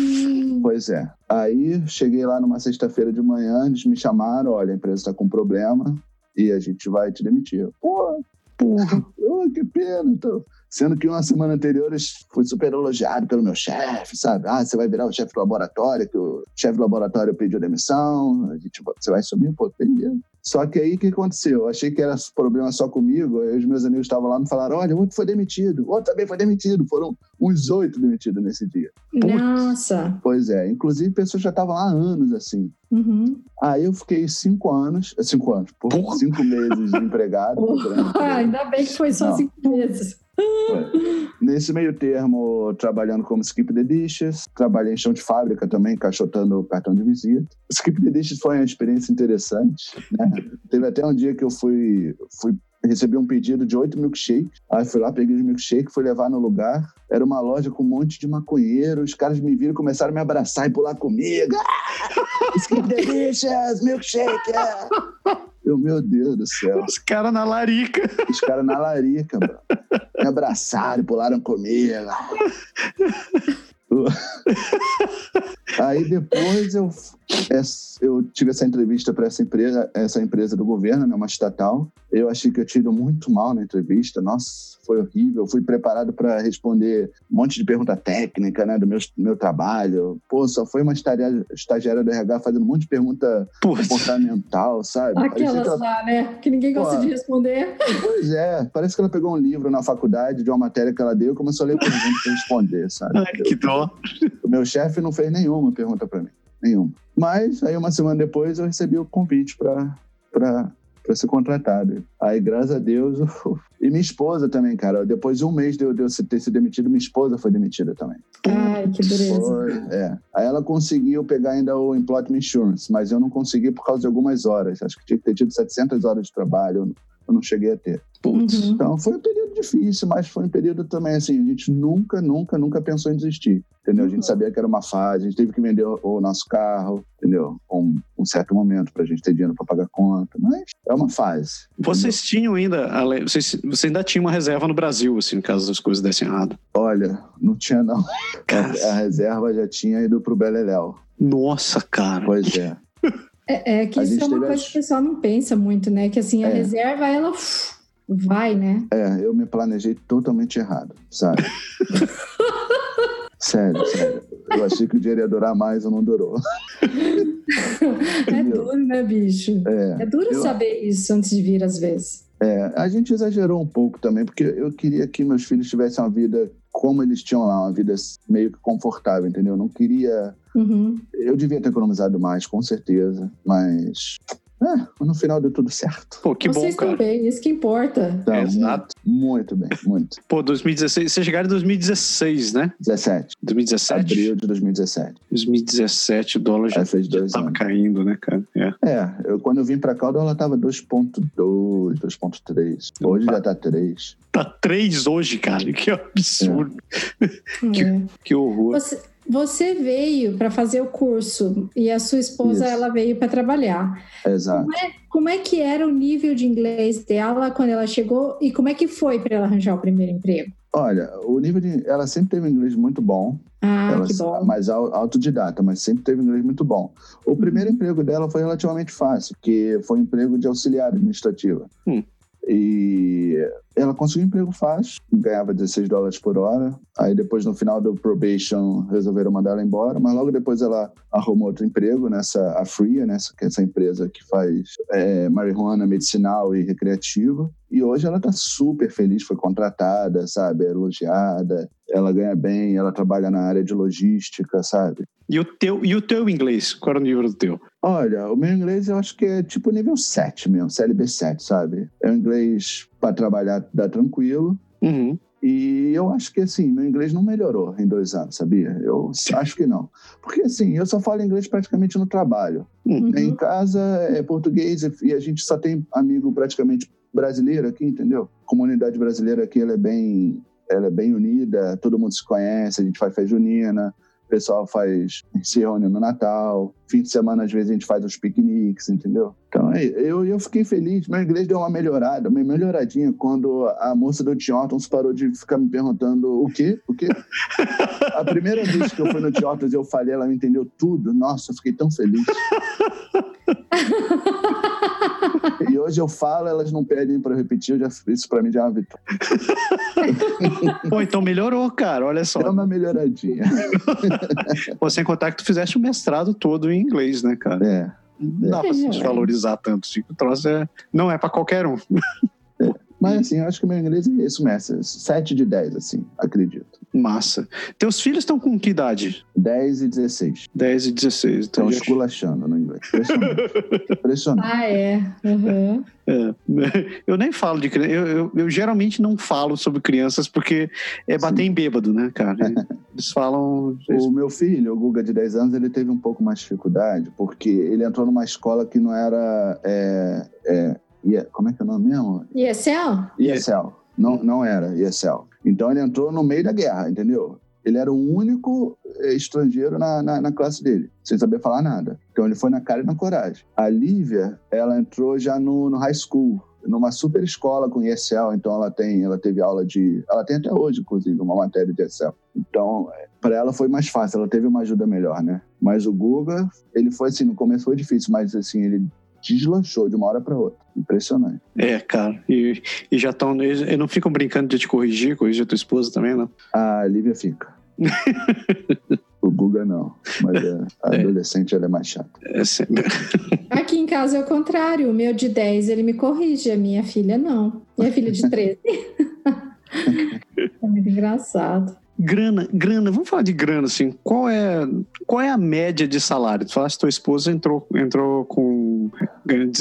[SPEAKER 4] Pois é. Aí cheguei lá numa sexta-feira de manhã, eles me chamaram, olha, a empresa está com problema e a gente vai te demitir. Pô, porra, oh, que pena. Então, sendo que uma semana anterior eu fui super elogiado pelo meu chefe, sabe? Ah, você vai virar o chefe do laboratório, que o chefe do laboratório pediu demissão, a gente, você vai sumir, pô, beleza. Só que aí o que aconteceu? Eu achei que era problema só comigo, aí os meus amigos estavam lá e me falaram: olha, outro foi demitido, outro também foi demitido. Foram uns oito demitidos nesse dia.
[SPEAKER 3] Nossa.
[SPEAKER 4] Pois é, inclusive pessoas já estavam lá há anos assim.
[SPEAKER 3] Uhum.
[SPEAKER 4] Aí eu fiquei cinco anos, cinco anos, por cinco meses de empregado.
[SPEAKER 3] Ah, ainda bem que foi só
[SPEAKER 4] Não.
[SPEAKER 3] cinco meses.
[SPEAKER 4] Nesse meio termo, trabalhando como skip the dishes, trabalhei em chão de fábrica também, encaixotando cartão de visita. Skip the dishes foi uma experiência interessante. Né? Teve até um dia que eu fui, fui recebi um pedido de oito milkshakes. Aí fui lá, peguei os milkshakes, fui levar no lugar. Era uma loja com um monte de maconheiros. Os caras me viram, começaram a me abraçar e pular comigo. Ah! Skip the dishes, milkshake. é. Eu, meu Deus do céu.
[SPEAKER 2] os caras na larica.
[SPEAKER 4] Os caras na larica, bro. Me abraçaram, pularam comigo. Aí depois eu, eu tive essa entrevista para essa empresa, essa empresa do governo, né, uma estatal. Eu achei que eu tinha ido muito mal na entrevista. Nossa, foi horrível. Fui preparado para responder um monte de pergunta técnica, né, do meu, meu trabalho. Pô, só foi uma estagiária, estagiária do RH fazendo um monte de pergunta Putz. comportamental, sabe?
[SPEAKER 3] Aquelas ela... lá, né, que ninguém gosta Pô, de responder.
[SPEAKER 4] Pois é, parece que ela pegou um livro na faculdade de uma matéria que ela deu e começou a ler perguntas para responder, sabe?
[SPEAKER 2] Ai, que dó.
[SPEAKER 4] O meu chefe não fez nenhuma pergunta para mim, nenhuma. Mas aí uma semana depois eu recebi o convite para para ser contratado. Aí, graças a Deus, e minha esposa também, cara. Depois de um mês de eu, de eu ter sido demitido, minha esposa foi demitida também.
[SPEAKER 3] Ai, que beleza. Foi,
[SPEAKER 4] é. Aí ela conseguiu pegar ainda o Employment Insurance, mas eu não consegui por causa de algumas horas. Acho que tinha que ter tido 700 horas de trabalho eu não cheguei a ter. Putz. Uhum. Então foi um período difícil, mas foi um período também assim, a gente nunca, nunca, nunca pensou em desistir, entendeu? A gente uhum. sabia que era uma fase, a gente teve que vender o, o nosso carro, entendeu? Um, um certo momento para a gente ter dinheiro para pagar conta, mas é uma fase.
[SPEAKER 2] Vocês tinham ainda, vocês, você ainda tinha uma reserva no Brasil, assim, caso as coisas dessem errado?
[SPEAKER 4] Olha, não tinha não. A, a, reserva já tinha ido pro Beleléu.
[SPEAKER 2] Nossa, cara.
[SPEAKER 4] Pois é.
[SPEAKER 3] É, é que isso é uma coisa que o pessoal não pensa muito, né? Que assim, a é. reserva, ela uf, vai, né?
[SPEAKER 4] É, eu me planejei totalmente errado, sabe? sério, sério. Eu achei que o dinheiro ia durar mais, ou não durou.
[SPEAKER 3] é duro, né, bicho? É, é duro eu... saber isso antes de vir, às vezes.
[SPEAKER 4] É, a gente exagerou um pouco também, porque eu queria que meus filhos tivessem uma vida como eles tinham lá, uma vida meio que confortável, entendeu? Eu não queria. Uhum. Eu devia ter economizado mais, com certeza, mas é, no final deu tudo certo.
[SPEAKER 2] Pô, que
[SPEAKER 3] Vocês
[SPEAKER 2] bom, cara.
[SPEAKER 3] bem, isso que importa.
[SPEAKER 4] Então, Exato. Muito bem, muito.
[SPEAKER 2] Pô, 2016, vocês chegaram em 2016, né?
[SPEAKER 4] 17.
[SPEAKER 2] 2017?
[SPEAKER 4] Abril de 2017.
[SPEAKER 2] 2017, o dólar já, fez dois já tava anos. caindo, né, cara?
[SPEAKER 4] É, é eu, quando eu vim pra cá, o dólar tava 2.2, 2.3. Hoje tá. já tá 3.
[SPEAKER 2] Tá 3 hoje, cara, que absurdo. É. que, é. que horror.
[SPEAKER 3] Você você veio para fazer o curso e a sua esposa Isso. ela veio para trabalhar.
[SPEAKER 4] Exato.
[SPEAKER 3] Como é, como é, que era o nível de inglês dela quando ela chegou e como é que foi para ela arranjar o primeiro emprego?
[SPEAKER 4] Olha, o nível de ela sempre teve um inglês muito bom.
[SPEAKER 3] Ah,
[SPEAKER 4] ela,
[SPEAKER 3] que bom.
[SPEAKER 4] Mais autodidata, mas sempre teve um inglês muito bom. O primeiro uhum. emprego dela foi relativamente fácil, que foi um emprego de auxiliar administrativa. Hum. E ela conseguiu um emprego fácil, ganhava 16 dólares por hora. Aí depois, no final do probation, resolveram mandar ela embora. Mas logo depois ela arrumou outro emprego nessa a Fria, nessa que é essa empresa que faz é, marihuana medicinal e recreativa. E hoje ela está super feliz, foi contratada, sabe, é elogiada. Ela ganha bem, ela trabalha na área de logística, sabe?
[SPEAKER 2] E o teu, e o teu inglês? Qual era o nível do teu?
[SPEAKER 4] Olha, o meu inglês eu acho que é tipo nível 7 mesmo, CLB 7, sabe? É um inglês para trabalhar, dá tranquilo.
[SPEAKER 2] Uhum.
[SPEAKER 4] E eu acho que, assim, meu inglês não melhorou em dois anos, sabia? Eu acho que não. Porque, assim, eu só falo inglês praticamente no trabalho. Uhum. Em casa é português e a gente só tem amigo praticamente brasileiro aqui, entendeu? A comunidade brasileira aqui, ela é bem, ela é bem unida, todo mundo se conhece, a gente faz festa junina, pessoal faz, se reúne no Natal, fim de semana às vezes a gente faz os piqueniques, entendeu? Então é, eu, eu fiquei feliz, meu inglês deu uma melhorada, uma melhoradinha quando a moça do Tim Hortons parou de ficar me perguntando o quê? O quê? A primeira vez que eu fui no Tim Hortons eu falei, ela me entendeu tudo, nossa, eu fiquei tão feliz. e hoje eu falo, elas não pedem para repetir, já, isso para mim já é uma vitória.
[SPEAKER 2] Pô, então melhorou, cara, olha só.
[SPEAKER 4] É uma melhoradinha.
[SPEAKER 2] Pô, sem contar que tu fizeste o mestrado todo em inglês, né, cara?
[SPEAKER 4] É.
[SPEAKER 2] Não dá pra se desvalorizar tanto. Assim, o troço é, não é para qualquer um.
[SPEAKER 4] É. Mas assim, eu acho que o meu inglês é isso, mestre. 7 de 10, assim, acredito.
[SPEAKER 2] Massa. Teus filhos estão com que idade?
[SPEAKER 4] 10 e 16.
[SPEAKER 2] 10 e 16.
[SPEAKER 4] Estão já... esculachando no inglês. Impressionante. Impressionante.
[SPEAKER 3] Ah, é. Uhum.
[SPEAKER 2] é. Eu nem falo de criança. Eu, eu, eu, geralmente não falo sobre crianças porque é bater Sim. em bêbado, né, cara? Eles falam.
[SPEAKER 4] O meu filho, o Guga, de 10 anos, ele teve um pouco mais de dificuldade porque ele entrou numa escola que não era. É, é, como é que é o nome mesmo?
[SPEAKER 3] ESL?
[SPEAKER 4] ESL. Não, não era ESL. Então ele entrou no meio da guerra, entendeu? Ele era o único eh, estrangeiro na, na, na, classe dele, sem saber falar nada. Então ele foi na cara e na coragem. A Lívia, ela entrou já no, no high school. numa super escola com ESL, então ela tem, ela teve aula de, ela tem até hoje, inclusive, uma matéria de ESL. Então, para ela foi mais fácil, ela teve uma ajuda melhor, né? Mas o Guga, ele foi assim, no começo foi difícil, mas assim, ele deslanchou de uma hora para outra. Impressionante.
[SPEAKER 2] É, cara. E, e já estão. Eles não ficam brincando de te corrigir, corrigir a tua esposa também, não?
[SPEAKER 4] A Lívia fica. o Guga não. Mas a, a é. adolescente ela é mais chata. É
[SPEAKER 3] sempre. Aqui em casa é o contrário. O meu de 10 ele me corrige, a minha filha não. Minha filha de 13. é muito engraçado.
[SPEAKER 2] Grana, grana, vamos falar de grana, assim. Qual é, qual é a média de salário? Tu falaste que tua esposa entrou, entrou com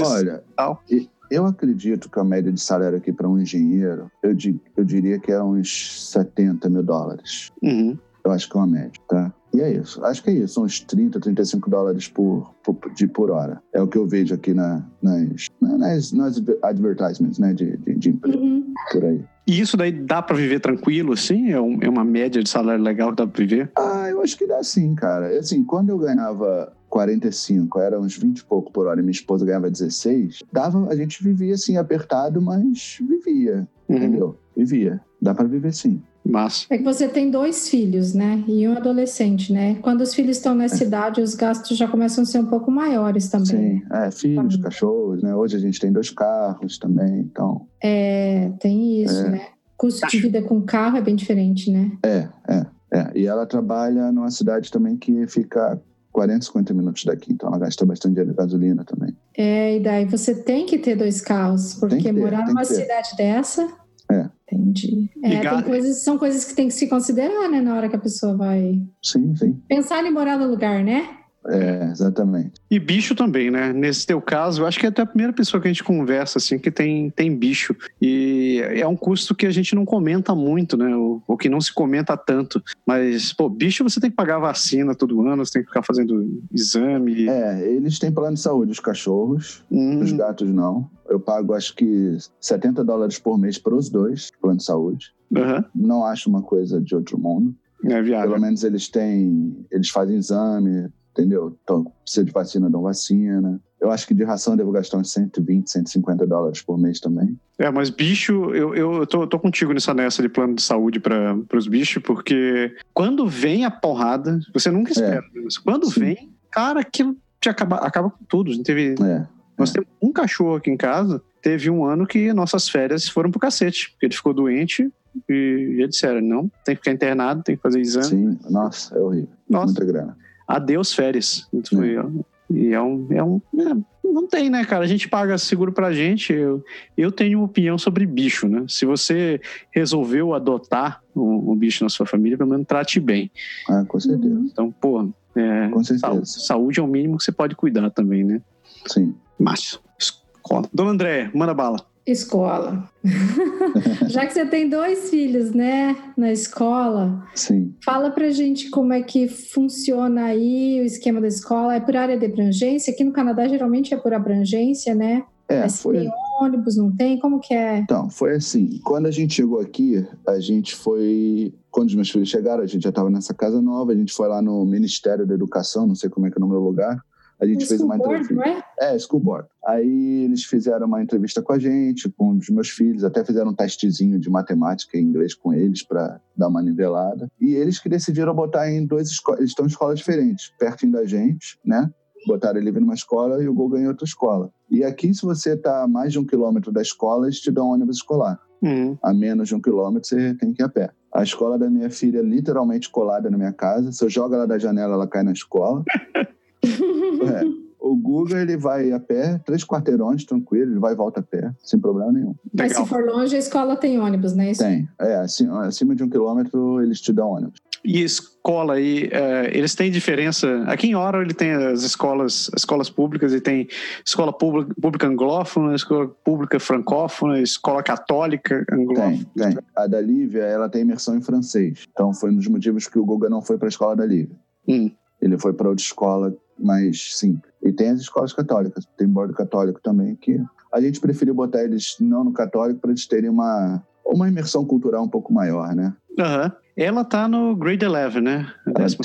[SPEAKER 4] Olha, tal. eu acredito que a média de salário aqui para um engenheiro, eu, eu diria que é uns 70 mil dólares. Uhum. Eu acho que é uma média, tá? E é isso. Acho que é isso. São uns 30, 35 dólares por, por, de, por hora. É o que eu vejo aqui na, nas, nas, nas advertisements, né? De, de, de emprego. Uhum. Por aí.
[SPEAKER 2] E isso daí dá para viver tranquilo, assim? É, um, é, uma média de salário legal que dá para viver?
[SPEAKER 4] Ah, eu acho que dá sim, cara. Assim, quando eu ganhava 45, era uns 20 e pouco por hora, e minha esposa ganhava 16, dava, a gente vivia assim, apertado, mas vivia, uhum. entendeu? Vivia. Dá para viver sim.
[SPEAKER 2] Massa.
[SPEAKER 3] É que você tem dois filhos, né? E um adolescente, né? Quando os filhos estão nessa é. idade, os gastos já começam a ser um pouco maiores também.
[SPEAKER 4] Sim, é, filhos, tá. cachorros, né? Hoje a gente tem dois carros também, então.
[SPEAKER 3] É, tem isso, é. né? Custo de vida com carro é bem diferente, né?
[SPEAKER 4] É, é, é. E ela trabalha numa cidade também que fica 40, 50 minutos daqui, então ela gasta bastante dinheiro de gasolina também.
[SPEAKER 3] É, e daí você tem que ter dois carros, porque ter, morar numa cidade dessa
[SPEAKER 4] é.
[SPEAKER 3] Entendi. É, tem coisas, são coisas que tem que se considerar, né, na hora que a pessoa vai.
[SPEAKER 4] Sim, sim.
[SPEAKER 3] Pensar em morar no lugar, né?
[SPEAKER 4] É, exatamente.
[SPEAKER 2] E bicho também, né? Nesse teu caso, eu acho que é até a primeira pessoa que a gente conversa, assim, que tem, tem bicho. E é um custo que a gente não comenta muito, né? Ou, ou que não se comenta tanto. Mas, pô, bicho você tem que pagar vacina todo ano, você tem que ficar fazendo exame.
[SPEAKER 4] É, eles têm plano de saúde, os cachorros, hum. os gatos não. Eu pago, acho que, 70 dólares por mês para os dois, plano de saúde. Uhum. Não acho uma coisa de outro mundo.
[SPEAKER 2] É viável.
[SPEAKER 4] Pelo menos eles têm, eles fazem exame, entendeu? Então, precisa de vacina, dão vacina. Eu acho que de ração eu devo gastar uns 120, 150 dólares por mês também.
[SPEAKER 2] É, mas bicho, eu, eu tô, tô contigo nessa nessa de plano de saúde para os bichos, porque quando vem a porrada, você nunca espera. É. Quando Sim. vem, cara, aquilo te acaba, acaba com tudo. Teve, é. Nós é. temos um cachorro aqui em casa, teve um ano que nossas férias foram pro cacete, porque ele ficou doente e já disseram, não, tem que ficar internado, tem que fazer exame.
[SPEAKER 4] Sim, nossa, é horrível. Nossa. Muita grana
[SPEAKER 2] adeus férias. Foi, é. E é um. É um é, não tem, né, cara? A gente paga seguro pra gente. Eu, eu tenho uma opinião sobre bicho, né? Se você resolveu adotar um, um bicho na sua família, pelo menos trate bem.
[SPEAKER 4] Ah, com certeza.
[SPEAKER 2] Então, pô, é,
[SPEAKER 4] com certeza.
[SPEAKER 2] Saúde é o mínimo que você pode cuidar também, né?
[SPEAKER 4] Sim.
[SPEAKER 2] Márcio, escola. Dona André, manda bala.
[SPEAKER 3] Escola. Já que você tem dois filhos, né, na escola,
[SPEAKER 4] Sim.
[SPEAKER 3] fala pra gente como é que funciona aí o esquema da escola. É por área de abrangência? Aqui no Canadá geralmente é por abrangência, né?
[SPEAKER 4] É, foi...
[SPEAKER 3] tem ônibus, não tem? Como que é?
[SPEAKER 4] Então, foi assim. Quando a gente chegou aqui, a gente foi... Quando os meus filhos chegaram, a gente já estava nessa casa nova, a gente foi lá no Ministério da Educação, não sei como é que é o nome do lugar, a gente fez uma board, entrevista. É? é, School Board. Aí eles fizeram uma entrevista com a gente, com os meus filhos, até fizeram um testezinho de matemática e inglês com eles para dar uma nivelada. E eles que decidiram botar em duas escolas, eles estão em escolas diferentes, pertinho da gente, né? Botaram ele numa escola e o Gol ganhou outra escola. E aqui, se você está a mais de um quilômetro da escola, eles te dão um ônibus escolar. Uhum. A menos de um quilômetro, você tem que ir a pé. A escola da minha filha é literalmente colada na minha casa. Se eu jogo ela da janela, ela cai na escola. É. O Google ele vai a pé, três quarteirões, tranquilo, ele vai e volta a pé, sem problema nenhum.
[SPEAKER 3] Mas se for longe, a escola tem ônibus, né? Isso?
[SPEAKER 4] Tem. É, acima, acima de um quilômetro eles te dão ônibus.
[SPEAKER 2] E escola aí, é, eles têm diferença. Aqui em Oro ele tem as escolas, as escolas públicas, ele tem escola pública, pública anglófona, escola pública francófona, escola católica anglófona.
[SPEAKER 4] Tem, tem. A da Lívia, ela tem imersão em francês. Então foi um dos motivos que o Guga não foi para a escola da Lívia. Hum. Ele foi para outra escola mais simples. E tem as escolas católicas, tem bordo católico também, que a gente preferiu botar eles não no católico para eles terem uma, uma imersão cultural um pouco maior, né?
[SPEAKER 2] Uhum. Ela tá no grade 11, né?
[SPEAKER 4] 10,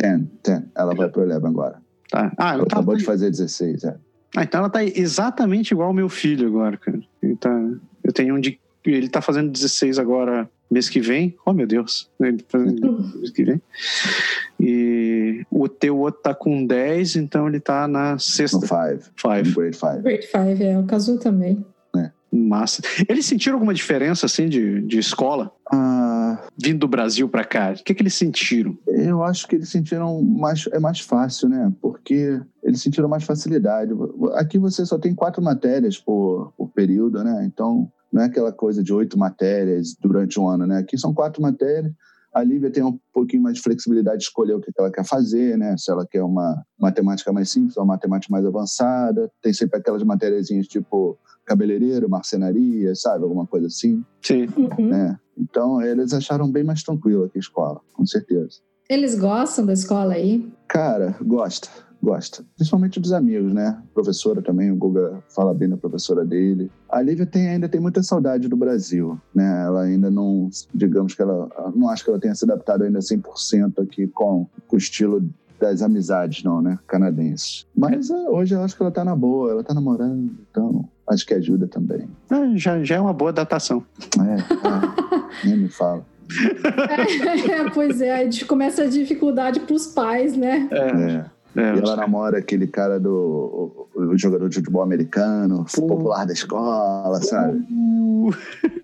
[SPEAKER 4] 10. Ela vai pro 11 agora.
[SPEAKER 2] Tá.
[SPEAKER 4] Ah, ela, ela acabou tá... de fazer 16, é.
[SPEAKER 2] Ah, então ela tá exatamente igual ao meu filho agora, cara. tá, eu tenho um de. Ele tá fazendo 16 agora mês que vem. Oh, meu Deus. Ele tá fazendo mês que vem. E o teu outro tá com 10, então ele tá na sexta.
[SPEAKER 4] No five.
[SPEAKER 2] Five.
[SPEAKER 4] Grade five.
[SPEAKER 3] Grade 5, é. O Cazu também.
[SPEAKER 2] Massa. Eles sentiram alguma diferença, assim, de, de escola?
[SPEAKER 4] Ah,
[SPEAKER 2] Vindo do Brasil para cá? O que, que eles sentiram?
[SPEAKER 4] eu acho que eles sentiram mais. É mais fácil, né? Porque eles sentiram mais facilidade. Aqui você só tem quatro matérias por, por período, né? Então, não é aquela coisa de oito matérias durante um ano, né? Aqui são quatro matérias. A Lívia tem um pouquinho mais de flexibilidade de escolher o que ela quer fazer, né? Se ela quer uma matemática mais simples ou uma matemática mais avançada. Tem sempre aquelas matérias tipo cabeleireiro, marcenaria, sabe? Alguma coisa assim,
[SPEAKER 2] Sim.
[SPEAKER 3] Uhum.
[SPEAKER 4] né? Então, eles acharam bem mais tranquilo aqui a escola, com certeza.
[SPEAKER 3] Eles gostam da escola aí?
[SPEAKER 4] Cara, gosta, gosta. Principalmente dos amigos, né? Professora também, o Guga fala bem da professora dele. A Lívia tem, ainda tem muita saudade do Brasil, né? Ela ainda não, digamos que ela, não acho que ela tenha se adaptado ainda 100% aqui com, com o estilo das amizades, não, né? Canadenses. Mas é, hoje eu acho que ela tá na boa, ela tá namorando, então acho que ajuda também.
[SPEAKER 2] Ah, já, já é uma boa datação.
[SPEAKER 4] É, é nem me fala.
[SPEAKER 3] É, pois é, a gente começa a dificuldade para os pais, né?
[SPEAKER 2] É,
[SPEAKER 4] É.
[SPEAKER 2] é,
[SPEAKER 4] E ela namora aquele cara do o, o jogador de futebol americano, popular da escola, sabe?
[SPEAKER 2] Uh,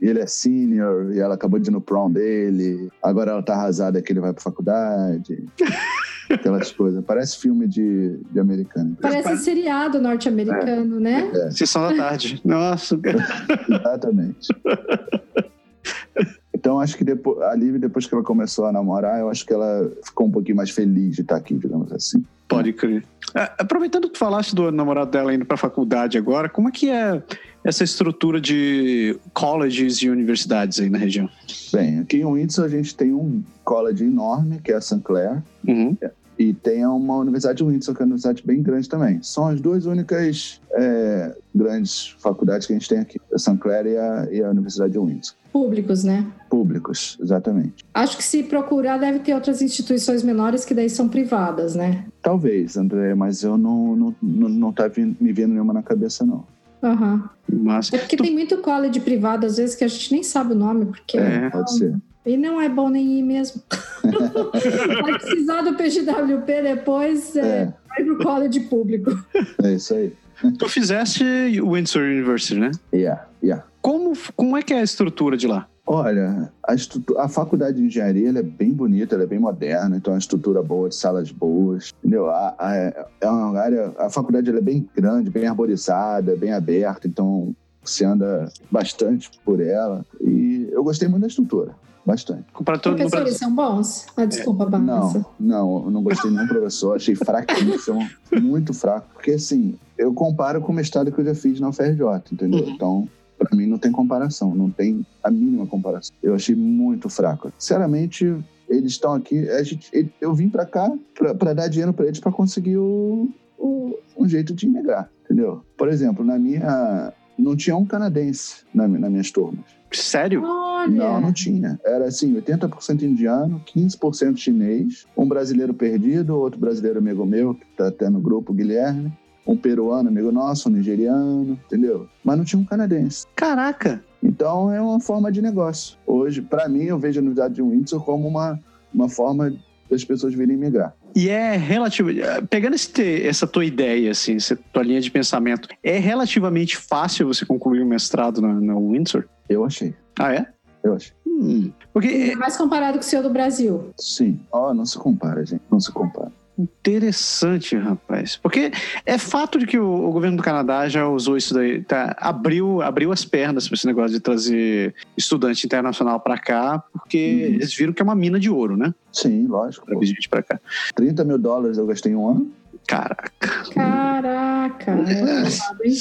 [SPEAKER 4] E ele é senior, e ela acabou de ir no prom dele. Agora ela tá arrasada que ele vai pra faculdade. Aquelas coisas. Parece filme de, de americano.
[SPEAKER 3] Parece seriado norte-americano, né?
[SPEAKER 2] Sessão da tarde. Nossa,
[SPEAKER 4] Exatamente. Então, acho que depois, a Liv, depois que ela começou a namorar, eu acho que ela ficou um pouquinho mais feliz de estar aqui, digamos assim.
[SPEAKER 2] pode crer. Ah, Aproveitando que tu falaste do namorado dela indo pra faculdade agora, como é que é essa estrutura de colleges e universidades aí na região?
[SPEAKER 4] Bem, aqui em Windsor a gente tem um college enorme, que é a St. Clair,
[SPEAKER 2] Uhum.
[SPEAKER 4] E tem uma universidade de Windsor, que é uma universidade bem grande também. São as duas únicas é, grandes faculdades que a gente tem aqui, a St. Clair e a, e a Universidade de Windsor.
[SPEAKER 3] Públicos, né?
[SPEAKER 4] Públicos, exatamente.
[SPEAKER 3] Acho que se procurar deve ter outras instituições menores que daí são privadas, né?
[SPEAKER 4] Talvez, André, mas eu não, não, não, não tá vindo- me vendo nenhuma na cabeça, não.
[SPEAKER 3] Aham.
[SPEAKER 2] Massa.
[SPEAKER 3] É porque tem muito college privado, às vezes, que a gente nem sabe o nome, porque.
[SPEAKER 2] É.
[SPEAKER 4] Pode ser.
[SPEAKER 3] E não é bom nem ir mesmo. Vai precisar do PGWP depois, é,
[SPEAKER 4] É,
[SPEAKER 3] vai pro college público.
[SPEAKER 4] é isso aí.
[SPEAKER 2] Tu fizeste o Windsor University, né?
[SPEAKER 4] Yeah, yeah.
[SPEAKER 2] Como, como é que é a estrutura de lá?
[SPEAKER 4] Olha, a, a faculdade de engenharia ela é bem bonita, ela é bem moderna, então é uma estrutura boa, de salas boas, entendeu? A, a- é uma área, a faculdade ela é bem grande, bem arborizada, bem aberta, então você anda bastante por ela e eu gostei muito da estrutura, bastante.
[SPEAKER 2] Comparado no
[SPEAKER 3] Professores são bons? Ah, desculpa, Barça.
[SPEAKER 4] Não, não, eu não gostei de nenhum professor, achei fraquíssimo, muito fraco, porque assim, eu comparo com o mestrado que eu já fiz na UFRJ, entendeu? Então, pra mim não tem comparação, não tem a mínima comparação. Eu achei muito fraco. Sinceramente, eles estão aqui, a gente, eu vim pra cá pra, pra dar dinheiro pra eles pra conseguir o, o- um jeito de migrar, entendeu? Por exemplo, na minha não tinha um canadense na, nas minhas turmas.
[SPEAKER 2] Sério?
[SPEAKER 3] Olha,
[SPEAKER 4] Não, não tinha. Era assim, 80% indiano, 15% chinês, um brasileiro perdido, outro brasileiro amigo meu, que tá até no grupo, Guilherme, um peruano amigo nosso, um nigeriano, entendeu? Mas não tinha um canadense.
[SPEAKER 2] Caraca!
[SPEAKER 4] Então é uma forma de negócio. Hoje, para mim, eu vejo a Universidade de Windsor como uma, uma forma das pessoas virem migrar.
[SPEAKER 2] E é relativo. Pegando esse te- essa tua ideia, assim, essa tua linha de pensamento, é relativamente fácil você concluir um mestrado na, na Windsor?
[SPEAKER 4] Eu achei.
[SPEAKER 2] Ah, é?
[SPEAKER 4] Eu achei.
[SPEAKER 2] Hum, porque
[SPEAKER 3] Ainda mais comparado com o seu do Brasil.
[SPEAKER 4] Sim. Ó, não se compara, gente. Não se compara.
[SPEAKER 2] Interessante, rapaz. Porque é fato de que o, o governo do Canadá já usou isso daí, tá, abriu, abriu as pernas para esse negócio de trazer estudante internacional para cá, porque
[SPEAKER 4] Uhum.
[SPEAKER 2] eles viram que é uma mina de ouro, né?
[SPEAKER 4] Sim, lógico.
[SPEAKER 2] Vir gente para cá.
[SPEAKER 4] 30 mil dólares eu gastei em um ano.
[SPEAKER 2] Caraca.
[SPEAKER 3] Caraca, é hein?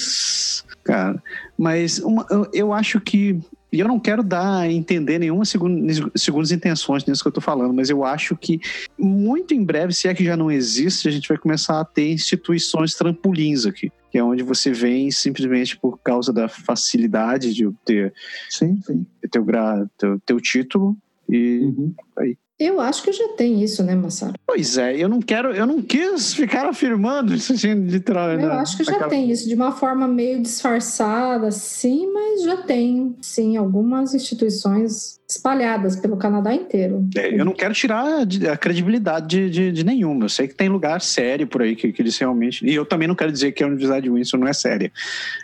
[SPEAKER 2] Cara, mas uma- eu, eu acho que. E eu não quero dar a entender nenhuma segun- segundas intenções nisso que eu tô falando, mas eu acho que muito em breve, se é que já não existe, a gente vai começar a ter instituições trampolins aqui. Que é onde você vem simplesmente por causa da facilidade de obter
[SPEAKER 4] Sim, sim.
[SPEAKER 2] teu, gra, teu, teu título e
[SPEAKER 4] Uhum.
[SPEAKER 3] Eu acho que já tem isso, né, Massaro?
[SPEAKER 2] Pois é, eu não quero, eu não quis ficar afirmando isso assim, literalmente.
[SPEAKER 3] Eu acho que já tem isso, de uma forma meio disfarçada, sim, mas já tem, sim, algumas instituições espalhadas pelo Canadá inteiro.
[SPEAKER 2] É, eu não quero tirar a credibilidade de, de, de, nenhuma. Eu sei que tem lugar sério por aí que, que eles realmente. E eu também não quero dizer que a Universidade de Winston não é séria.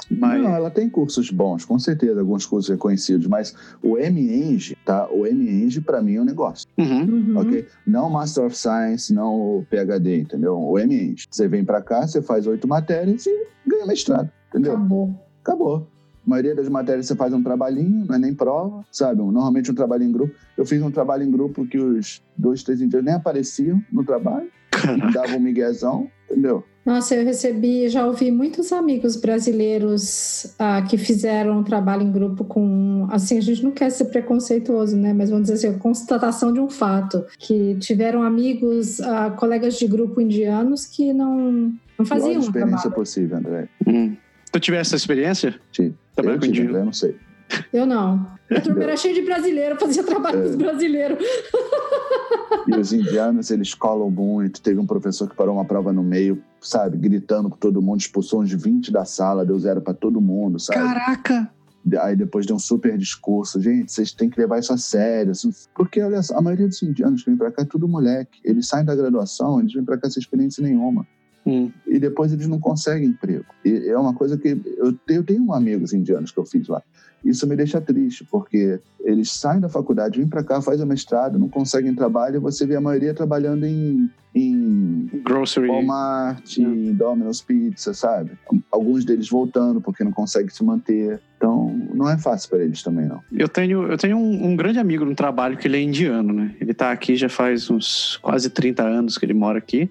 [SPEAKER 2] Mas...
[SPEAKER 4] Não, ela tem cursos bons, com certeza, alguns cursos reconhecidos, mas o M-Eng, tá? O M-Eng, para mim, é um negócio.
[SPEAKER 2] Uhum.
[SPEAKER 3] Uhum.
[SPEAKER 4] Ok? Não Master of Science, não o PhD, entendeu? O M-Eng. Você vem para cá, você faz oito matérias e ganha mestrado, entendeu?
[SPEAKER 3] Acabou.
[SPEAKER 4] Acabou. A maioria das matérias você faz um trabalhinho, não é nem prova, sabe? Normalmente um trabalho em grupo. Eu fiz um trabalho em grupo que os dois, três indianos nem apareciam no trabalho, davam um miguezão, entendeu?
[SPEAKER 3] Nossa, eu recebi, já ouvi muitos amigos brasileiros ah, que fizeram um trabalho em grupo com, assim, a gente não quer ser preconceituoso, né? Mas vamos dizer assim, a constatação de um fato, que tiveram amigos, ah, colegas de grupo indianos que não, não faziam. Pior
[SPEAKER 4] experiência
[SPEAKER 3] trabalho.
[SPEAKER 4] possível, André.
[SPEAKER 2] Hum. Tu tivesse essa experiência?
[SPEAKER 4] Tive.
[SPEAKER 2] Trabalhando
[SPEAKER 4] eu
[SPEAKER 2] com
[SPEAKER 4] tive,
[SPEAKER 2] indiano?
[SPEAKER 4] Eu não sei.
[SPEAKER 3] Eu não. A turma era cheia de brasileiro, fazia trabalho com os brasileiros.
[SPEAKER 4] E os indianos, eles colam muito. Teve um professor que parou uma prova no meio, sabe, gritando com todo mundo, expulsou uns 20 da sala, deu zero para todo mundo, sabe?
[SPEAKER 2] Caraca!
[SPEAKER 4] Aí depois deu um super discurso. Gente, vocês têm que levar isso a sério. assim, Porque, olha só, a maioria dos indianos que vem pra cá é tudo moleque. Eles saem da graduação, eles vêm pra cá sem experiência nenhuma.
[SPEAKER 2] Hum.
[SPEAKER 4] E depois eles não conseguem emprego. E é uma coisa que... Eu, eu tenho amigos indianos que eu fiz lá. Isso me deixa triste, porque eles saem da faculdade, vêm para cá, fazem o mestrado, não conseguem trabalho, e você vê a maioria trabalhando em, em
[SPEAKER 2] Grocery.
[SPEAKER 4] Walmart, Domino's Pizza, sabe? Alguns deles voltando porque não conseguem se manter. Então, não é fácil para eles também, não.
[SPEAKER 2] Eu tenho, eu tenho um, um, grande amigo no trabalho que ele é indiano, né? Ele tá aqui já faz uns quase 30 anos que ele mora aqui.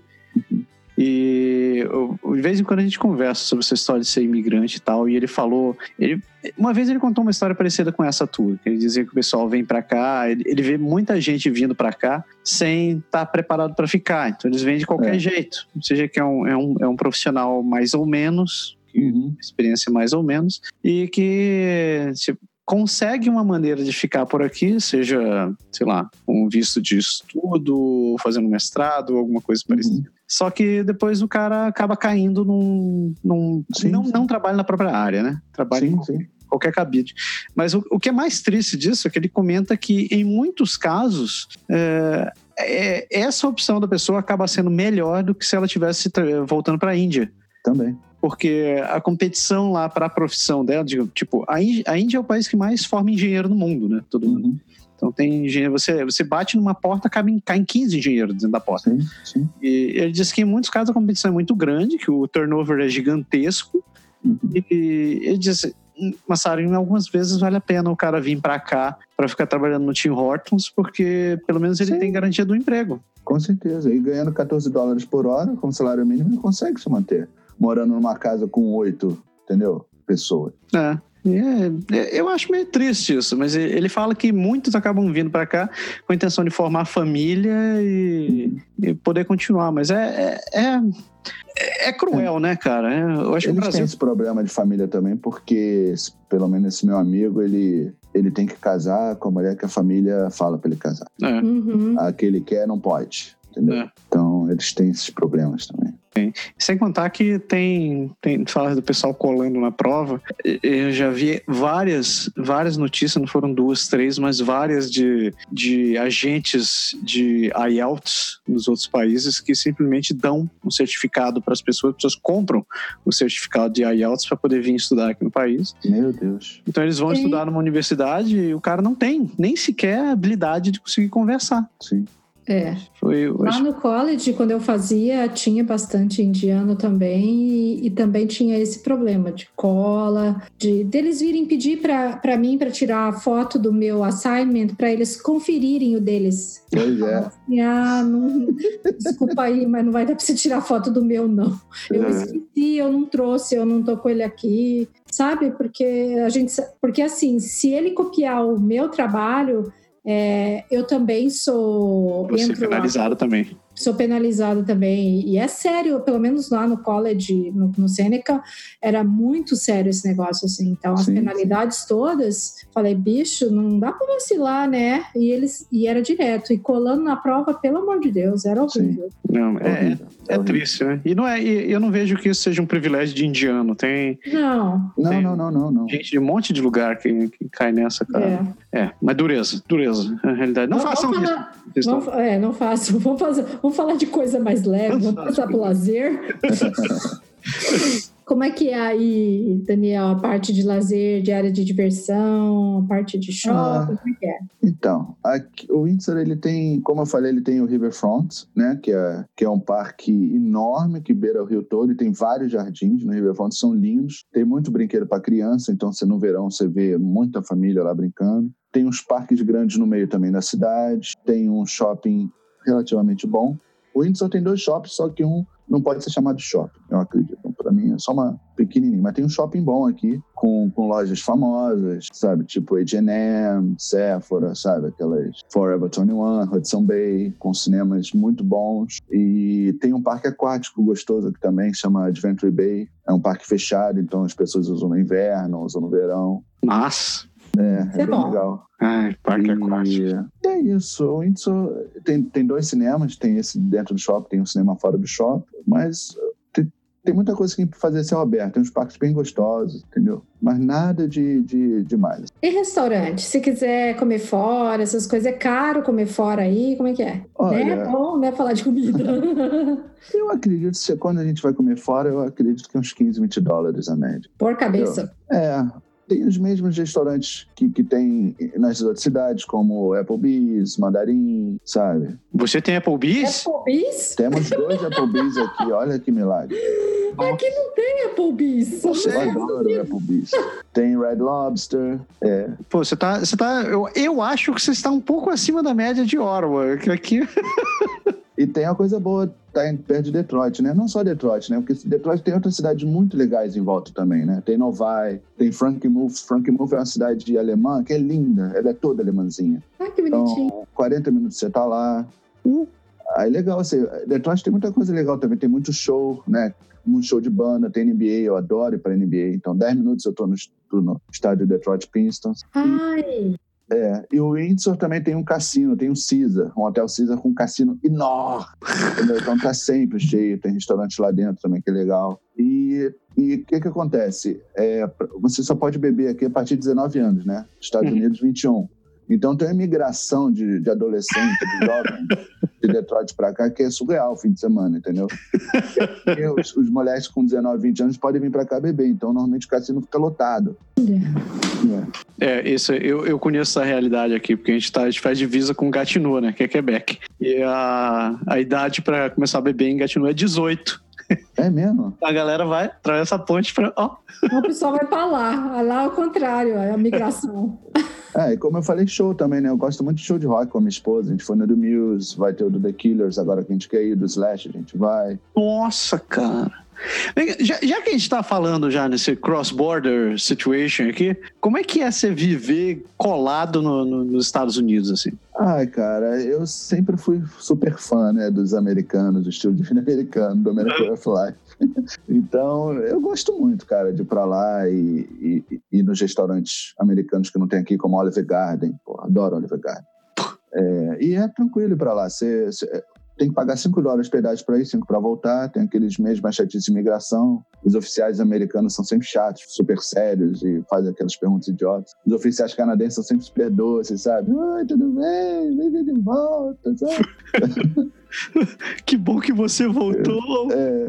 [SPEAKER 2] E eu, de vez em quando a gente conversa sobre essa história de ser imigrante e tal. E ele falou. Ele, uma vez ele contou uma história parecida com essa tua. Que ele dizia que o pessoal vem para cá, ele, ele, vê muita gente vindo para cá sem estar tá preparado para ficar. Então eles vêm de qualquer é. jeito. Seja que é um, é, um, é um profissional mais ou menos,
[SPEAKER 4] uhum.
[SPEAKER 2] experiência mais ou menos, e que. Tipo, consegue uma maneira de ficar por aqui, seja, sei lá, um visto de estudo, fazendo mestrado, alguma coisa parecida. Uhum. Só que depois o cara acaba caindo num. num sim, não, sim. não trabalha na própria área, né? Trabalha
[SPEAKER 4] sim,
[SPEAKER 2] em qualquer, qualquer cabide. Mas o, o, que é mais triste disso é que ele comenta que, em muitos casos, é, é, essa opção da pessoa acaba sendo melhor do que se ela tivesse voltando para a Índia.
[SPEAKER 4] Também
[SPEAKER 2] porque a competição lá para a profissão dela, tipo, a Índia, é o país que mais forma engenheiro no mundo, né? Todo mundo.
[SPEAKER 4] Uhum.
[SPEAKER 2] Então tem engenheiro, você, você bate numa porta, cabe em, cai em 15 engenheiros dentro da porta.
[SPEAKER 4] Sim, sim.
[SPEAKER 2] E ele diz que em muitos casos a competição é muito grande, que o turnover é gigantesco.
[SPEAKER 4] Uhum.
[SPEAKER 2] E ele diz, Massaro, algumas vezes vale a pena o cara vir para cá para ficar trabalhando no Tim Hortons, porque pelo menos ele sim. tem garantia do emprego.
[SPEAKER 4] Com certeza. E ganhando 14 dólares por hora, como salário mínimo, ele consegue se manter morando numa casa com oito, entendeu? Pessoas.
[SPEAKER 2] É. É, eu acho meio triste isso, mas ele fala que muitos acabam vindo para cá com a intenção de formar família e, e poder continuar, mas é, é, é, é cruel, né, cara? Eu acho
[SPEAKER 4] Eles
[SPEAKER 2] que Brasil...
[SPEAKER 4] têm esse problema de família também, porque, pelo menos esse meu amigo, ele, ele tem que casar com a mulher que a família fala para ele casar.
[SPEAKER 2] É.
[SPEAKER 3] Uhum.
[SPEAKER 4] A que ele quer não pode, entendeu?
[SPEAKER 2] É.
[SPEAKER 4] Então, eles têm esses problemas também.
[SPEAKER 2] Sem contar que tem, tem fala do pessoal colando na prova. Eu já vi várias, várias notícias, não foram duas, três, mas várias de, de agentes de IELTS nos outros países que simplesmente dão um certificado para as pessoas, as pessoas compram o certificado de IELTS para poder vir estudar aqui no país.
[SPEAKER 4] Meu Deus.
[SPEAKER 2] Então eles vão
[SPEAKER 3] Sim.
[SPEAKER 2] estudar numa universidade e o cara não tem nem sequer a habilidade de conseguir conversar.
[SPEAKER 4] Sim.
[SPEAKER 3] É.
[SPEAKER 2] Foi,
[SPEAKER 3] Lá no college, quando eu fazia, tinha bastante indiano também, e, e também tinha esse problema de cola, de deles virem pedir para mim para tirar a foto do meu assignment para eles conferirem o deles.
[SPEAKER 4] Pois é.
[SPEAKER 3] Ah, não, desculpa aí, mas não vai dar para você tirar foto do meu, não. Eu
[SPEAKER 4] É.
[SPEAKER 3] esqueci, eu não trouxe, eu não tô com ele aqui, sabe? Porque a gente, porque assim, se ele copiar o meu trabalho, é, eu também sou
[SPEAKER 2] você
[SPEAKER 3] entro lá
[SPEAKER 2] penalizado também.
[SPEAKER 3] Sou penalizada também. E é sério, pelo menos lá no college, no, no Seneca, era muito sério esse negócio, assim. Então, as sim, penalidades sim. todas, falei, bicho, não dá pra vacilar, né? E eles e era direto. E colando na prova, pelo amor de Deus, era horrível.
[SPEAKER 2] Sim. Não, é, é, é triste, né? E não é, e eu não vejo que isso seja um privilégio de indiano. Tem.
[SPEAKER 3] Não.
[SPEAKER 4] Tem não, não, não, não,
[SPEAKER 2] Gente de um monte de lugar que, que cai nessa, cara. É. é, mas dureza, dureza, na realidade. Não, não façam isso.
[SPEAKER 3] Vamos, é, não façam. Vamos, fazer, vamos falar de coisa mais leve, vamos passar pro lazer. Como é que é aí, Daniel, a parte de lazer, de área de diversão, a parte de shopping, ah, como é que é?
[SPEAKER 4] Então, aqui, o Windsor, ele tem, como eu falei, ele tem o Riverfront, né, que é, que é um parque enorme que beira o rio todo e tem vários jardins no Riverfront, são lindos, tem muito brinquedo para criança, então você no verão você vê muita família lá brincando. Tem uns parques grandes no meio também da cidade, tem um shopping relativamente bom. O Windsor tem dois shoppings, só que um não pode ser chamado shopping, eu acredito. Para mim é só uma pequenininha. Mas tem um shopping bom aqui, com, com lojas famosas, sabe? Tipo H&M, Sephora, sabe? Aquelas Forever 21, Hudson Bay, com cinemas muito bons. E tem um parque aquático gostoso aqui também, que chama Adventure Bay. É um parque fechado, então as pessoas usam no inverno, usam no verão.
[SPEAKER 2] Mas
[SPEAKER 4] é, é, é bem legal.
[SPEAKER 2] Ai, parque aquático.
[SPEAKER 4] É isso. O Windsor tem, tem dois cinemas, tem esse dentro do shopping, tem um cinema fora do shopping, mas tem, tem muita coisa que fazer céu aberto. Tem uns parques bem gostosos, entendeu? Mas nada de, de demais.
[SPEAKER 3] E restaurante? Se quiser comer fora, essas coisas, é caro comer fora aí? Como é que é? Olha, né? É bom, né? Falar de comida.
[SPEAKER 4] eu acredito que quando a gente vai comer fora, eu acredito que uns 15, 20 dólares a média.
[SPEAKER 3] Por cabeça?
[SPEAKER 4] É, tem os mesmos restaurantes que, que tem nas outras cidades, como Applebee's, Mandarim, sabe?
[SPEAKER 2] Você tem Applebee's?
[SPEAKER 3] Applebee's?
[SPEAKER 4] Temos dois Applebee's aqui, olha que milagre.
[SPEAKER 3] Aqui não tem Applebee's.
[SPEAKER 4] Você eu adoro Applebee's. Tem Red Lobster, é.
[SPEAKER 2] Pô, você tá... Você tá eu, eu acho que você está um pouco acima da média de Orwell, que aqui...
[SPEAKER 4] E tem uma coisa boa, tá em, perto de Detroit, né? Não só Detroit, né? Porque Detroit tem outras cidades muito legais em volta também, né? Tem Novi, tem Frankenmuth. Frankenmuth é uma cidade alemã que é linda, ela é toda alemãzinha.
[SPEAKER 3] Ah, que bonitinho. Então,
[SPEAKER 4] 40 minutos você tá lá. Uh, aí legal, assim, Detroit tem muita coisa legal também, tem muito show, né? Muito show de banda, tem NBA, eu adoro ir pra NBA. Então, 10 minutos eu tô no, no estádio Detroit Pistons.
[SPEAKER 3] Ai!
[SPEAKER 4] É, e o Windsor também tem um cassino, tem um Caesar, um hotel Caesar com um cassino enorme. Entendeu? Então tá sempre cheio, tem restaurante lá dentro também, que é legal. E o que que acontece? É, você só pode beber aqui a partir de 19 anos, né? Estados uhum. Unidos, 21. Então tem uma imigração de, de adolescente, de jovem, de Detroit para cá, que é surreal o fim de semana, entendeu? E os, os moleques com 19, 20 anos podem vir para cá beber, então normalmente o cassino fica lotado.
[SPEAKER 2] É, é isso, eu, eu conheço essa realidade aqui, porque a gente, tá, a gente faz divisa com Gatineau, né, que é Quebec. E a, a idade para começar a beber em Gatineau é 18.
[SPEAKER 4] É mesmo?
[SPEAKER 2] A galera vai, atravessa a ponte para. Ó.
[SPEAKER 3] O pessoal vai para lá. Lá é o contrário, é a migração.
[SPEAKER 4] É, e como eu falei, show também, né? Eu gosto muito de show de rock com a minha esposa. A gente foi no do Muse, vai ter o do The Killers, agora que a gente quer ir, do Slash, a gente vai.
[SPEAKER 2] Nossa, cara. Já, já, que a gente está falando já nesse cross-border situation aqui, como é que é você viver colado no, no, nos Estados Unidos, assim?
[SPEAKER 4] Ai, cara, eu sempre fui super fã, né, dos americanos, do estilo de vida americano, do American of Life. então, eu gosto muito, cara, de ir pra lá e, e, e ir nos restaurantes americanos que não tem aqui, como Oliver Garden. Pô, adoro Oliver Garden. É, e é tranquilo ir pra lá. Você, tem que pagar 5 dólares pedágio para ir, 5 para voltar. Tem aqueles meses mais chatices de imigração. Os oficiais americanos são sempre chatos, super sérios e fazem aquelas perguntas idiotas. Os oficiais canadenses são sempre super doces, sabe? Oi, tudo bem? Vem de volta, sabe?
[SPEAKER 2] que bom que você voltou!
[SPEAKER 4] É,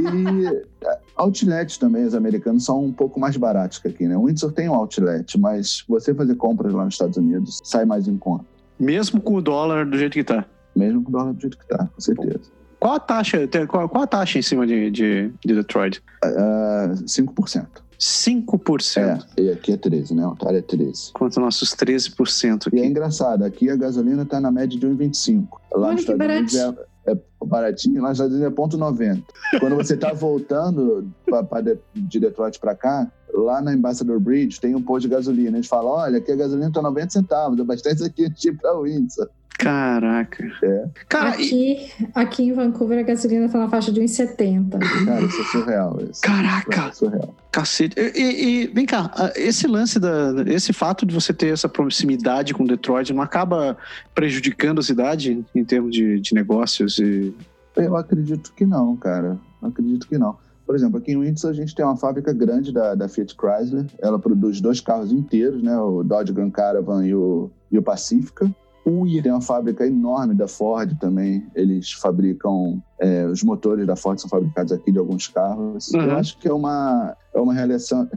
[SPEAKER 4] e é, outlets também, os americanos são um pouco mais baratos que aqui, né? O Windsor tem um outlet, mas você fazer compras lá nos Estados Unidos sai mais em conta.
[SPEAKER 2] Mesmo com o dólar do jeito que tá?
[SPEAKER 4] Mesmo com o dólar do jeito que está, com certeza.
[SPEAKER 2] Qual a taxa, qual, qual a taxa em cima de, de, de Detroit?
[SPEAKER 4] Uh, 5%.
[SPEAKER 2] 5%.
[SPEAKER 4] É, e aqui é 13, né? O Ontário é 13.
[SPEAKER 2] Quanto nossos 13% aqui.
[SPEAKER 4] E é engraçado, aqui a gasolina está na média de 1,25. Lá nos Estados Unidos é, é baratinho, lá nos Estados Unidos é ponto 90. Quando você está voltando pra, pra de, de Detroit para cá, lá na Ambassador Bridge tem um posto de gasolina. Eles falam, olha, aqui a gasolina está 90 centavos, abastece aqui antes de ir para Windsor.
[SPEAKER 2] Caraca.
[SPEAKER 4] É.
[SPEAKER 3] Cara, aqui, e... aqui em Vancouver a gasolina tá na faixa de 1,70.
[SPEAKER 4] Cara, isso é surreal. Isso
[SPEAKER 2] Caraca.
[SPEAKER 4] É surreal.
[SPEAKER 2] Cacete. E, e, e, vem cá, esse lance da. Esse fato de você ter essa proximidade com Detroit não acaba prejudicando a cidade em termos de, de negócios e.
[SPEAKER 4] Eu acredito que não, cara. Acredito que não. Por exemplo, aqui em Windsor a gente tem uma fábrica grande da, da Fiat Chrysler. Ela produz dois carros inteiros, né? O Dodge Grand Caravan e o, e o Pacifica. Ui. Tem uma fábrica enorme da Ford também. Eles fabricam. É, os motores da Ford são fabricados aqui de alguns carros. Uhum. Eu acho que é uma, é uma relação.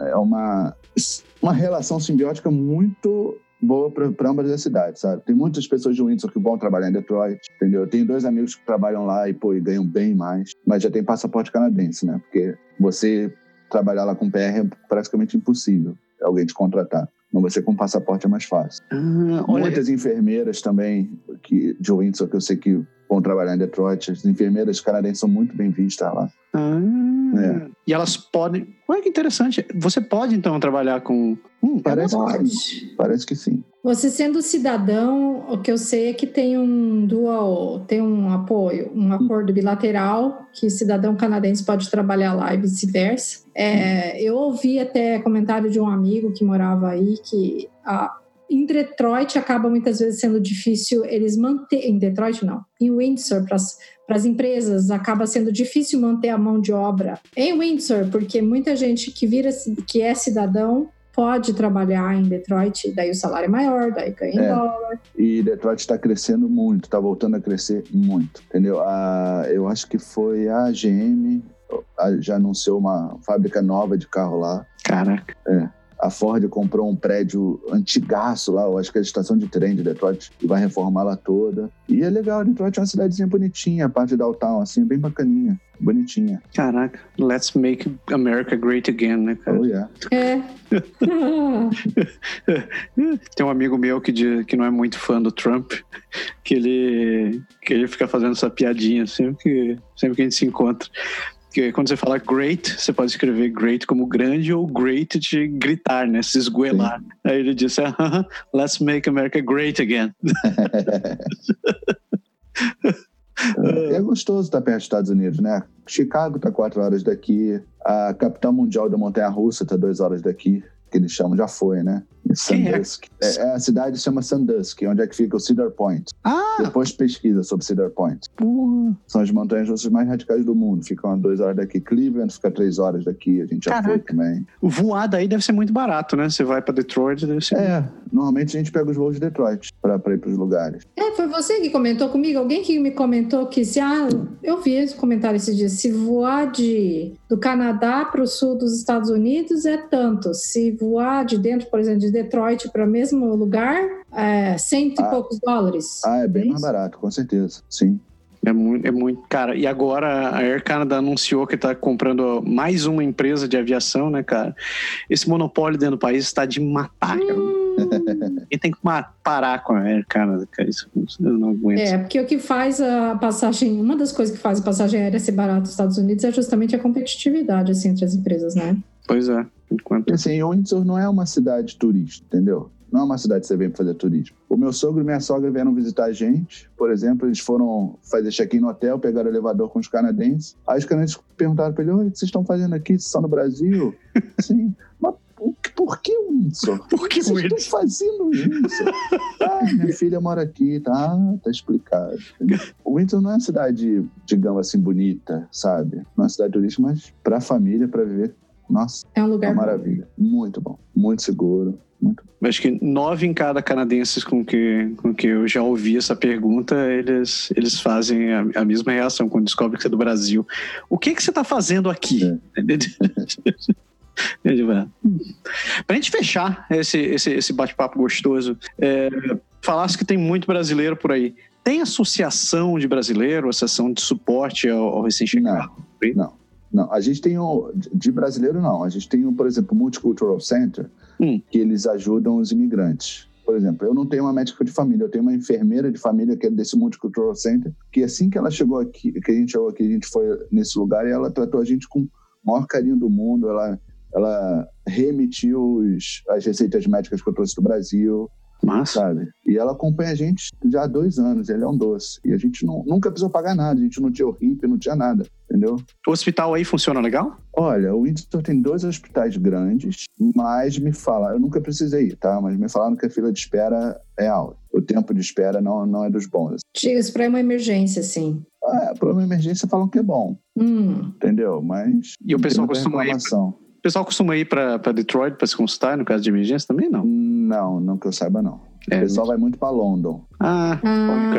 [SPEAKER 4] É uma, uma relação simbiótica muito boa para ambas as cidades, sabe? Tem muitas pessoas de Windsor que vão trabalhar em Detroit, entendeu? Eu tenho dois amigos que trabalham lá e, pô, e ganham bem mais, mas já tem passaporte canadense, né? Porque você trabalhar lá com PR é praticamente impossível alguém te contratar. Mas você com passaporte é mais fácil. Ah, Muitas enfermeiras também que, de Windsor, que eu sei que vão trabalhar em Detroit, as enfermeiras canadenses são muito bem vistas lá.
[SPEAKER 2] Ah, é. E elas podem. Olha que interessante. Você pode então trabalhar com.
[SPEAKER 4] Hum, parece, que sim. parece que sim.
[SPEAKER 3] Você sendo cidadão, o que eu sei é que tem um dual, tem um apoio, um acordo bilateral que cidadão canadense pode trabalhar lá e vice-versa. É, eu ouvi até comentário de um amigo que morava aí que a, em Detroit acaba muitas vezes sendo difícil eles manter em Detroit não, em Windsor para para as empresas acaba sendo difícil manter a mão de obra em Windsor, porque muita gente que vira que é cidadão pode trabalhar em Detroit, daí o salário é maior, daí ganha em é. dólar.
[SPEAKER 4] E Detroit está crescendo muito, está voltando a crescer muito, entendeu? A, eu acho que foi a GM já anunciou uma fábrica nova de carro lá.
[SPEAKER 2] Caraca.
[SPEAKER 4] É a Ford comprou um prédio antigaço lá, eu acho que é a estação de trem de Detroit, e vai reformar lá toda. E é legal, Detroit é uma cidadezinha bonitinha, a parte de downtown, assim, bem bacaninha, bonitinha.
[SPEAKER 2] Caraca, let's make America great again, né, cara?
[SPEAKER 4] Oh, yeah.
[SPEAKER 3] É.
[SPEAKER 2] Tem um amigo meu que, diz, que não é muito fã do Trump, que ele, que ele fica fazendo essa piadinha sempre que, sempre que a gente se encontra que quando você fala great, você pode escrever great como grande ou great de gritar, né? Se esgoelar. Sim. Aí ele disse, uh -huh, let's make America great again.
[SPEAKER 4] é gostoso estar perto dos Estados Unidos, né? Chicago está quatro horas daqui, a capital mundial da montanha-russa está duas horas daqui que eles chamam, já foi, né? Sandusky. É? É, é? a cidade se chama Sandusky, onde é que fica o Cedar Point.
[SPEAKER 2] Ah!
[SPEAKER 4] Depois pesquisa sobre Cedar Point.
[SPEAKER 2] Porra.
[SPEAKER 4] São as montanhas russas mais radicais do mundo. Ficam a duas horas daqui. Cleveland fica três horas daqui. A gente já Caraca. foi também.
[SPEAKER 2] O voar daí deve ser muito barato, né? Você vai para Detroit, deve ser.
[SPEAKER 4] É, normalmente a gente pega os voos de Detroit para ir para os lugares.
[SPEAKER 3] É, foi você que comentou comigo. Alguém que me comentou que se ah, eu vi esse comentário esse dia. Se voar de do Canadá para o sul dos Estados Unidos é tanto. Se voar de dentro, por exemplo, de Detroit para o mesmo lugar, é cento ah, e poucos dólares.
[SPEAKER 4] Ah, é bem é mais barato, com certeza, sim.
[SPEAKER 2] É muito, é muito, cara. E agora a Air Canada anunciou que está comprando mais uma empresa de aviação, né, cara? Esse monopólio dentro do país está de matar, cara. Hum. E tem que parar com a Air Canada, cara. Isso eu não aguento.
[SPEAKER 3] É, porque o que faz a passagem, uma das coisas que faz a passagem aérea ser barata nos Estados Unidos é justamente a competitividade assim, entre as empresas, né?
[SPEAKER 2] Pois é.
[SPEAKER 4] Enquanto... Assim, Windsor não é uma cidade turista, entendeu? Não é uma cidade que você vem fazer turismo. O meu sogro e minha sogra vieram visitar a gente. Por exemplo, eles foram fazer check-in no hotel, pegaram o elevador com os canadenses. Aí os canadenses perguntaram para ele: o que vocês estão fazendo aqui? Vocês estão no Brasil? Sim. Mas por que Windsor?
[SPEAKER 2] Por que
[SPEAKER 4] Vocês Windsor? estão fazendo Windsor? ah, minha filha mora aqui, tá? Tá explicado. O Windsor não é uma cidade, digamos assim, bonita, sabe? Não é uma cidade turística, mas para a família, para viver, nossa,
[SPEAKER 3] é um lugar
[SPEAKER 4] uma maravilha. Muito bom, muito seguro. Muito.
[SPEAKER 2] Acho que nove em cada canadenses com que, com que eu já ouvi essa pergunta, eles, eles fazem a, a mesma reação quando descobrem que você é do Brasil. O que, que você está fazendo aqui? É. Para a gente fechar esse, esse, esse bate-papo gostoso, é, falasse que tem muito brasileiro por aí. Tem associação de brasileiro, associação de suporte ao, ao recém-chegado?
[SPEAKER 4] Não, não. Não, a gente tem um, de brasileiro não, a gente tem um, por exemplo, o Multicultural Center, hum. que eles ajudam os imigrantes. Por exemplo, eu não tenho uma médica de família, eu tenho uma enfermeira de família que é desse Multicultural Center, que assim que ela chegou aqui, que a gente chegou aqui, a gente foi nesse lugar e ela tratou a gente com o maior carinho do mundo, ela, ela reemitiu os, as receitas médicas que eu trouxe do Brasil,
[SPEAKER 2] Massa.
[SPEAKER 4] Sabe? E ela acompanha a gente já há dois anos, ele é um doce. E a gente não, nunca precisou pagar nada, a gente não tinha o RIP, não tinha nada, entendeu?
[SPEAKER 2] O hospital aí funciona legal?
[SPEAKER 4] Olha, o Windsor tem dois hospitais grandes, mas me falaram, eu nunca precisei ir, tá? Mas me falaram que a fila de espera é alta. O tempo de espera não, não é dos bons.
[SPEAKER 3] Isso para uma emergência, sim.
[SPEAKER 4] É, para uma emergência falam que é bom.
[SPEAKER 3] Hum.
[SPEAKER 4] Entendeu? Mas.
[SPEAKER 2] E o pessoal costuma ir. O pessoal costuma ir para Detroit para se consultar no caso de emergência também, não?
[SPEAKER 4] Não, não que eu saiba, não. É, o pessoal vai muito para London.
[SPEAKER 2] Ah,
[SPEAKER 3] ah.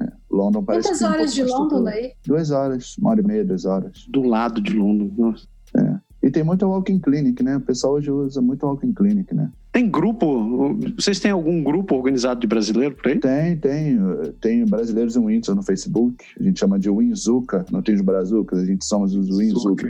[SPEAKER 4] É, é. London parece
[SPEAKER 3] Quantas horas um de London daí?
[SPEAKER 4] Duas horas, uma hora e meia, duas horas.
[SPEAKER 2] Do lado de London, nossa.
[SPEAKER 4] É. E tem muito walking clinic, né? O pessoal hoje usa muito walking clinic, né?
[SPEAKER 2] Tem grupo? Vocês têm algum grupo organizado de brasileiro por aí?
[SPEAKER 4] Tem, tem. Tem brasileiros em Windsor no Facebook. A gente chama de Winzuca. Não tem os brazucas, a gente somos os Winzuca.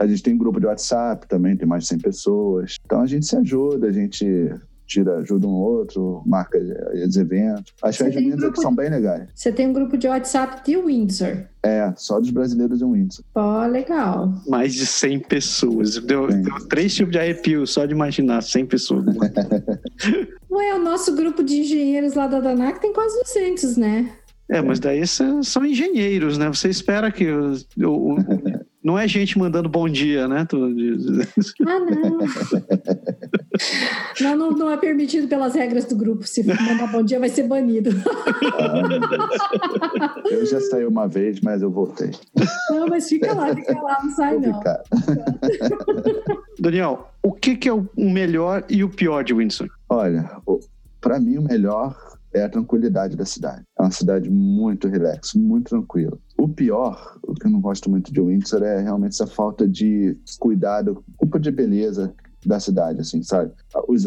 [SPEAKER 4] a gente tem um grupo de WhatsApp também, tem mais de 100 pessoas. Então a gente se ajuda, a gente tira, ajuda um outro, marca os eventos. As festas de Windsor um são bem legais.
[SPEAKER 3] Você tem um grupo de WhatsApp de Windsor?
[SPEAKER 4] É, só dos brasileiros em Windsor.
[SPEAKER 3] Ó, legal.
[SPEAKER 2] Mais de 100 pessoas. Deu, deu, três tipos de arrepio só de imaginar 100 pessoas.
[SPEAKER 3] Ué, o nosso grupo de engenheiros lá da Danac tem quase 200, né?
[SPEAKER 2] É, mas daí são engenheiros, né? Você espera que o, o, não é gente mandando bom dia, né?
[SPEAKER 3] Ah, não. não, não. Não é permitido pelas regras do grupo. Se mandar bom dia, vai ser banido.
[SPEAKER 4] Ah, eu já saí uma vez, mas eu voltei.
[SPEAKER 3] Não, mas fica lá, fica lá, não sai não.
[SPEAKER 2] Daniel, o que, que é o melhor e o pior de Windsor?
[SPEAKER 4] Olha, para mim o melhor é a tranquilidade da cidade. É uma cidade muito relax, muito tranquila. O pior, o que eu não gosto muito de Windsor é realmente essa falta de cuidado, culpa de beleza da cidade, assim, sabe?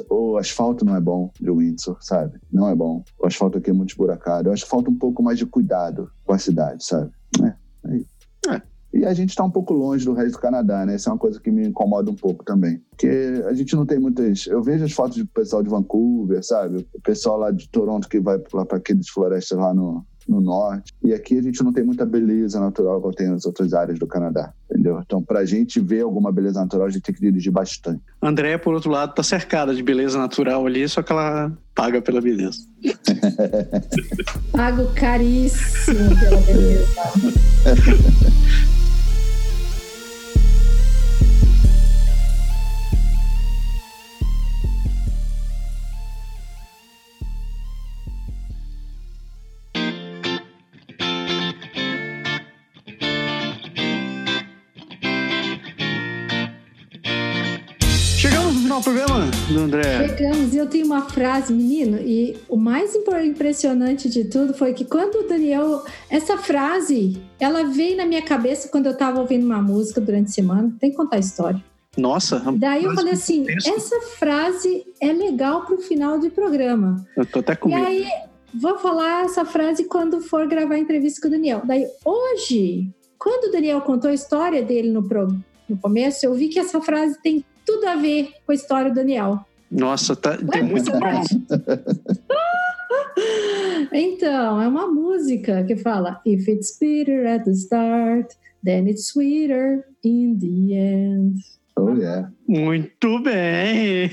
[SPEAKER 4] O, asfalto não é bom de Windsor, sabe? Não é bom. O asfalto aqui é muito esburacado. Eu acho que falta um pouco mais de cuidado com a cidade, sabe? É, é. é. E a gente está um pouco longe do resto do Canadá, né? Isso é uma coisa que me incomoda um pouco também. Porque a gente não tem muitas. Eu vejo as fotos do pessoal de Vancouver, sabe? O pessoal lá de Toronto que vai lá para aqueles florestas lá no, no norte. E aqui a gente não tem muita beleza natural como tem nas outras áreas do Canadá, entendeu? Então, para a gente ver alguma beleza natural, a gente tem que dirigir bastante.
[SPEAKER 2] André, por outro lado, tá cercada de beleza natural ali, só que ela paga pela beleza.
[SPEAKER 3] Pago caríssimo pela beleza.
[SPEAKER 2] do André.
[SPEAKER 3] Chegamos e eu tenho uma frase, menino, e o mais impressionante de tudo foi que quando o Daniel. Essa frase, ela veio na minha cabeça quando eu estava ouvindo uma música durante a semana. Tem que contar a história.
[SPEAKER 2] Nossa.
[SPEAKER 3] Daí eu falei assim: essa frase é legal para o final do programa.
[SPEAKER 2] Eu tô até com medo.
[SPEAKER 3] E aí, vou falar essa frase quando for gravar a entrevista com o Daniel. Daí, hoje, quando o Daniel contou a história dele no, pro, no começo, eu vi que essa frase tem tudo a ver com a história do Daniel.
[SPEAKER 2] Nossa, tá, tem muito
[SPEAKER 3] Então, é uma música que fala If it's bitter at the start, then it's sweeter in the end.
[SPEAKER 4] Oh, yeah.
[SPEAKER 2] Muito bem!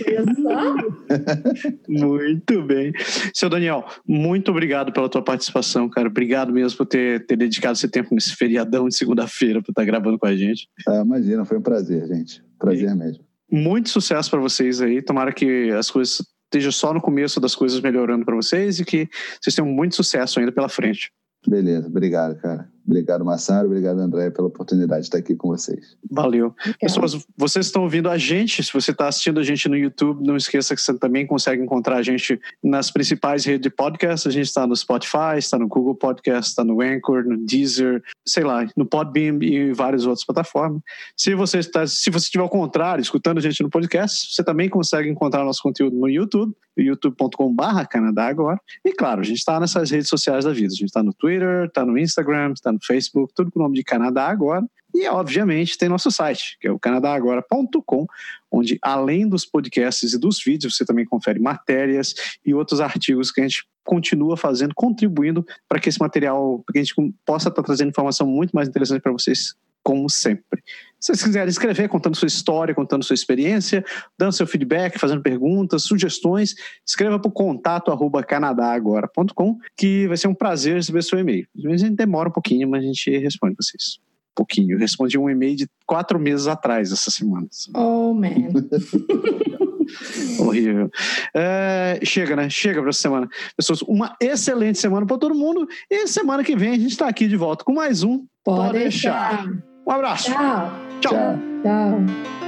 [SPEAKER 2] muito bem. Seu Daniel, muito obrigado pela tua participação, cara. Obrigado mesmo por ter, ter dedicado esse tempo nesse feriadão de segunda-feira para estar tá gravando com a gente.
[SPEAKER 4] Ah, imagina, foi um prazer, gente. Prazer e... mesmo
[SPEAKER 2] muito sucesso para vocês aí. Tomara que as coisas estejam só no começo das coisas melhorando para vocês e que vocês tenham muito sucesso ainda pela frente.
[SPEAKER 4] Beleza, obrigado, cara. Obrigado, Massaro. Obrigado, André, pela oportunidade de estar aqui com vocês.
[SPEAKER 2] Valeu. Pessoas, vocês estão ouvindo a gente. Se você está assistindo a gente no YouTube, não esqueça que você também consegue encontrar a gente nas principais redes de podcast. A gente está no Spotify, está no Google Podcast, está no Anchor, no Deezer, sei lá, no Podbeam e várias outras plataformas. Se você está, se você estiver ao contrário, escutando a gente no podcast, você também consegue encontrar nosso conteúdo no YouTube, youtube.com/canadá agora. E claro, a gente está nessas redes sociais da vida. A gente está no Twitter, está no Instagram, está no Facebook, tudo com o nome de Canadá Agora. E, obviamente, tem nosso site, que é o canadagora.com, onde, além dos podcasts e dos vídeos, você também confere matérias e outros artigos que a gente continua fazendo, contribuindo para que esse material, para que a gente possa estar trazendo informação muito mais interessante para vocês como sempre. Se vocês quiserem escrever contando sua história, contando sua experiência, dando seu feedback, fazendo perguntas, sugestões, escreva para o contato arroba canadagora.com, que vai ser um prazer receber seu e-mail. Às vezes a gente demora um pouquinho, mas a gente responde vocês. Um pouquinho. Eu respondi um e-mail de quatro meses atrás, essa semana.
[SPEAKER 3] Oh, man.
[SPEAKER 2] Horrível. É, chega, né? Chega para essa semana. Pessoas, uma excelente semana para todo mundo. E semana que vem a gente está aqui de volta com mais um
[SPEAKER 3] Pode, Pode deixar. deixar.
[SPEAKER 2] Um abraço.
[SPEAKER 3] Tchau.
[SPEAKER 2] Tchau.
[SPEAKER 3] Tchau.